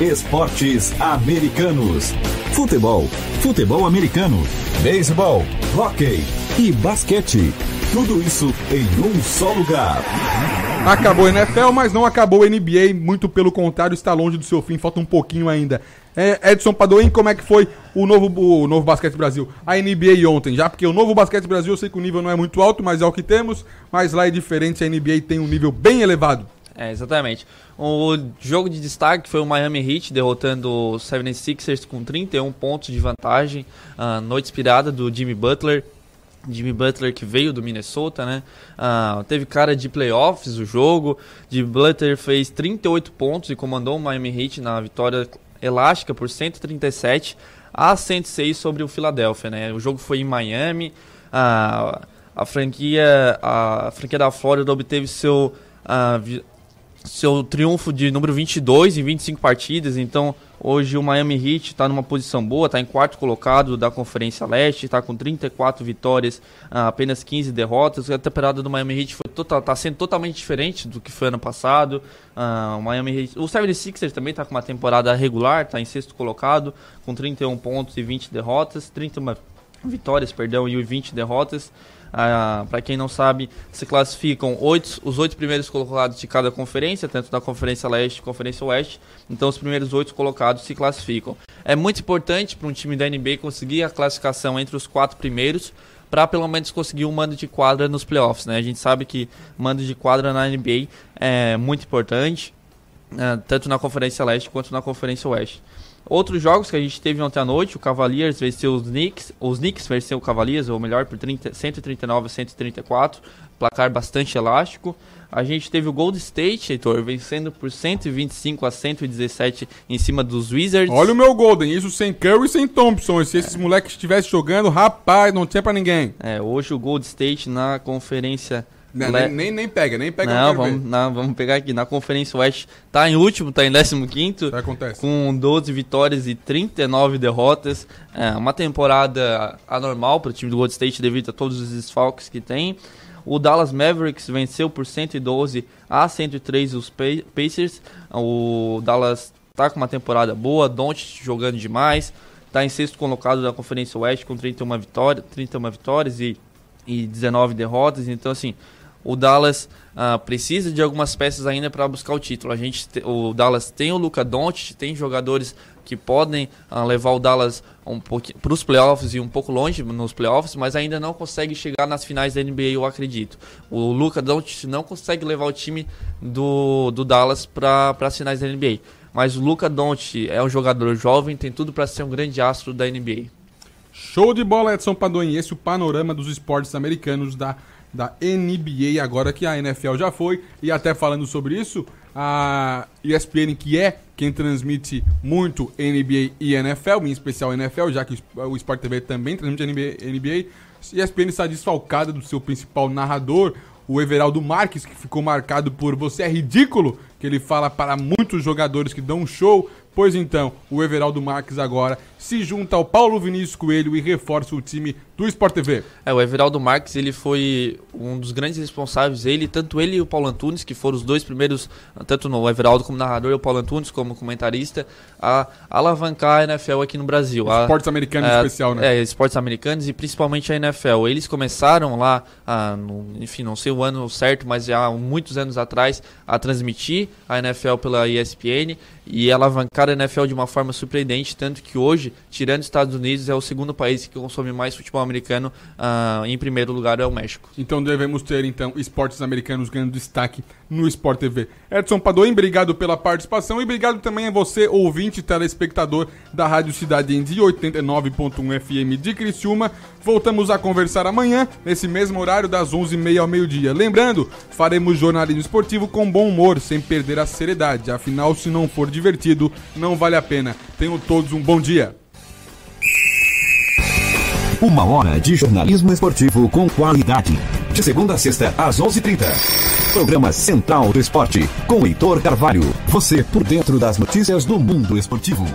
L: Esportes americanos. Futebol, futebol americano, beisebol, hockey e basquete. Tudo isso em um só lugar.
B: Acabou a NFL, mas não acabou a NBA, muito pelo contrário, está longe do seu fim, falta um pouquinho ainda. É, Edson Padoim, como é que foi o novo, o novo Basquete Brasil? A NBA ontem, já porque o novo Basquete Brasil eu sei que o nível não é muito alto, mas é o que temos, mas lá é diferente, a NBA tem um nível bem elevado.
E: É, exatamente. O jogo de destaque foi o Miami Heat derrotando o 76ers com 31 pontos de vantagem. Uh, noite inspirada do Jimmy Butler. Jimmy Butler que veio do Minnesota, né? Uh, teve cara de playoffs o jogo. Jimmy Butler fez 38 pontos e comandou o Miami Heat na vitória elástica por 137 a 106 sobre o Philadelphia, né? O jogo foi em Miami. Uh, a franquia, a franquia da Flórida obteve seu uh, seu triunfo de número 22 em 25 partidas. Então, hoje o Miami Heat está numa posição boa, está em quarto colocado da Conferência Leste, está com 34 vitórias, ah, apenas 15 derrotas. A temporada do Miami Heat está sendo totalmente diferente do que foi ano passado. Uh, o Miami Heat, o 76ers também está com uma temporada regular, está em sexto colocado, com 31 pontos e 20 derrotas, 31 vitórias, perdão, e 20 derrotas. Ah, Para quem não sabe, se classificam oito, os oito primeiros colocados de cada conferência, tanto da Conferência Leste e Conferência Oeste. Então, os primeiros oito colocados se classificam. É muito importante para um time da NBA conseguir a classificação entre os quatro primeiros para pelo menos conseguir um mando de quadra nos playoffs. Né? A gente sabe que mando de quadra na NBA é muito importante, uh, tanto na Conferência Leste quanto na Conferência Oeste. Outros jogos que a gente teve ontem à noite, o Cavaliers venceu os Knicks, os Knicks venceu o Cavaliers, ou melhor, por 30, 139 a 134, placar bastante elástico. A gente teve o Gold State, Heitor, vencendo por 125 a 117 em cima dos Wizards.
B: Olha o meu Golden, isso sem Curry e sem Thompson. Se esses é. moleques estivessem jogando, rapaz, não tinha para ninguém.
E: É, hoje o Gold State na conferência
B: não, Le... nem, nem pega, nem pega.
E: Não, vamos, não, vamos pegar aqui. Na Conferência Oeste tá em último, tá em 15
B: acontece.
E: Com 12 vitórias e 39 derrotas. É uma temporada anormal para o time do Gold State devido a todos os desfalques que tem. O Dallas Mavericks venceu por 112 a 103 os Pacers. O Dallas tá com uma temporada boa, Doncic jogando demais. Tá em sexto colocado da Conferência Oeste com 31 vitórias, 31 vitórias e, e 19 derrotas. Então, assim, o Dallas uh, precisa de algumas peças ainda para buscar o título. A gente, o Dallas tem o Luca Doncic, tem jogadores que podem uh, levar o Dallas um para os playoffs e um pouco longe nos playoffs, mas ainda não consegue chegar nas finais da NBA, eu acredito. O Luca Doncic não consegue levar o time do, do Dallas para as finais da NBA. Mas o Luca Doncic é um jogador jovem, tem tudo para ser um grande astro da NBA.
B: Show de bola, Edson Padoim. Esse é o panorama dos esportes americanos da da NBA, agora que a NFL já foi. E até falando sobre isso, a ESPN, que é quem transmite muito NBA e NFL, em especial NFL, já que o Sport TV também transmite NBA, NBA ESPN está desfalcada do seu principal narrador, o Everaldo Marques, que ficou marcado por Você é Ridículo, que ele fala para muitos jogadores que dão um show. Pois então, o Everaldo Marques agora se junta ao Paulo Vinícius Coelho e reforça o time do Sport TV.
E: É, o Everaldo Marques, ele foi um dos grandes responsáveis, ele, tanto ele e o Paulo Antunes, que foram os dois primeiros, tanto no Everaldo como narrador e o Paulo Antunes como comentarista, a alavancar a NFL aqui no Brasil.
B: Esportes americanos em especial, né?
E: É, esportes americanos e principalmente a NFL. Eles começaram lá, ah, no, enfim, não sei o ano certo, mas já há muitos anos atrás, a transmitir a NFL pela ESPN e alavancar a NFL de uma forma surpreendente, tanto que hoje, tirando os Estados Unidos, é o segundo país que consome mais futebol americano, uh, em primeiro lugar é o México.
B: Então devemos ter então esportes americanos ganhando destaque no Sport TV. Edson Padoim, obrigado pela participação e obrigado também a você, ouvinte telespectador da Rádio Cidade em 89.1 FM de Criciúma. Voltamos a conversar amanhã, nesse mesmo horário, das 11h30 ao meio-dia. Lembrando, faremos jornalismo esportivo com bom humor, sem perder a seriedade. Afinal, se não for divertido, não vale a pena. Tenham todos um bom dia.
L: Uma hora de jornalismo esportivo com qualidade. De segunda a sexta, às 11:30. H 30 Programa Central do Esporte, com Heitor Carvalho. Você por dentro das notícias do mundo esportivo.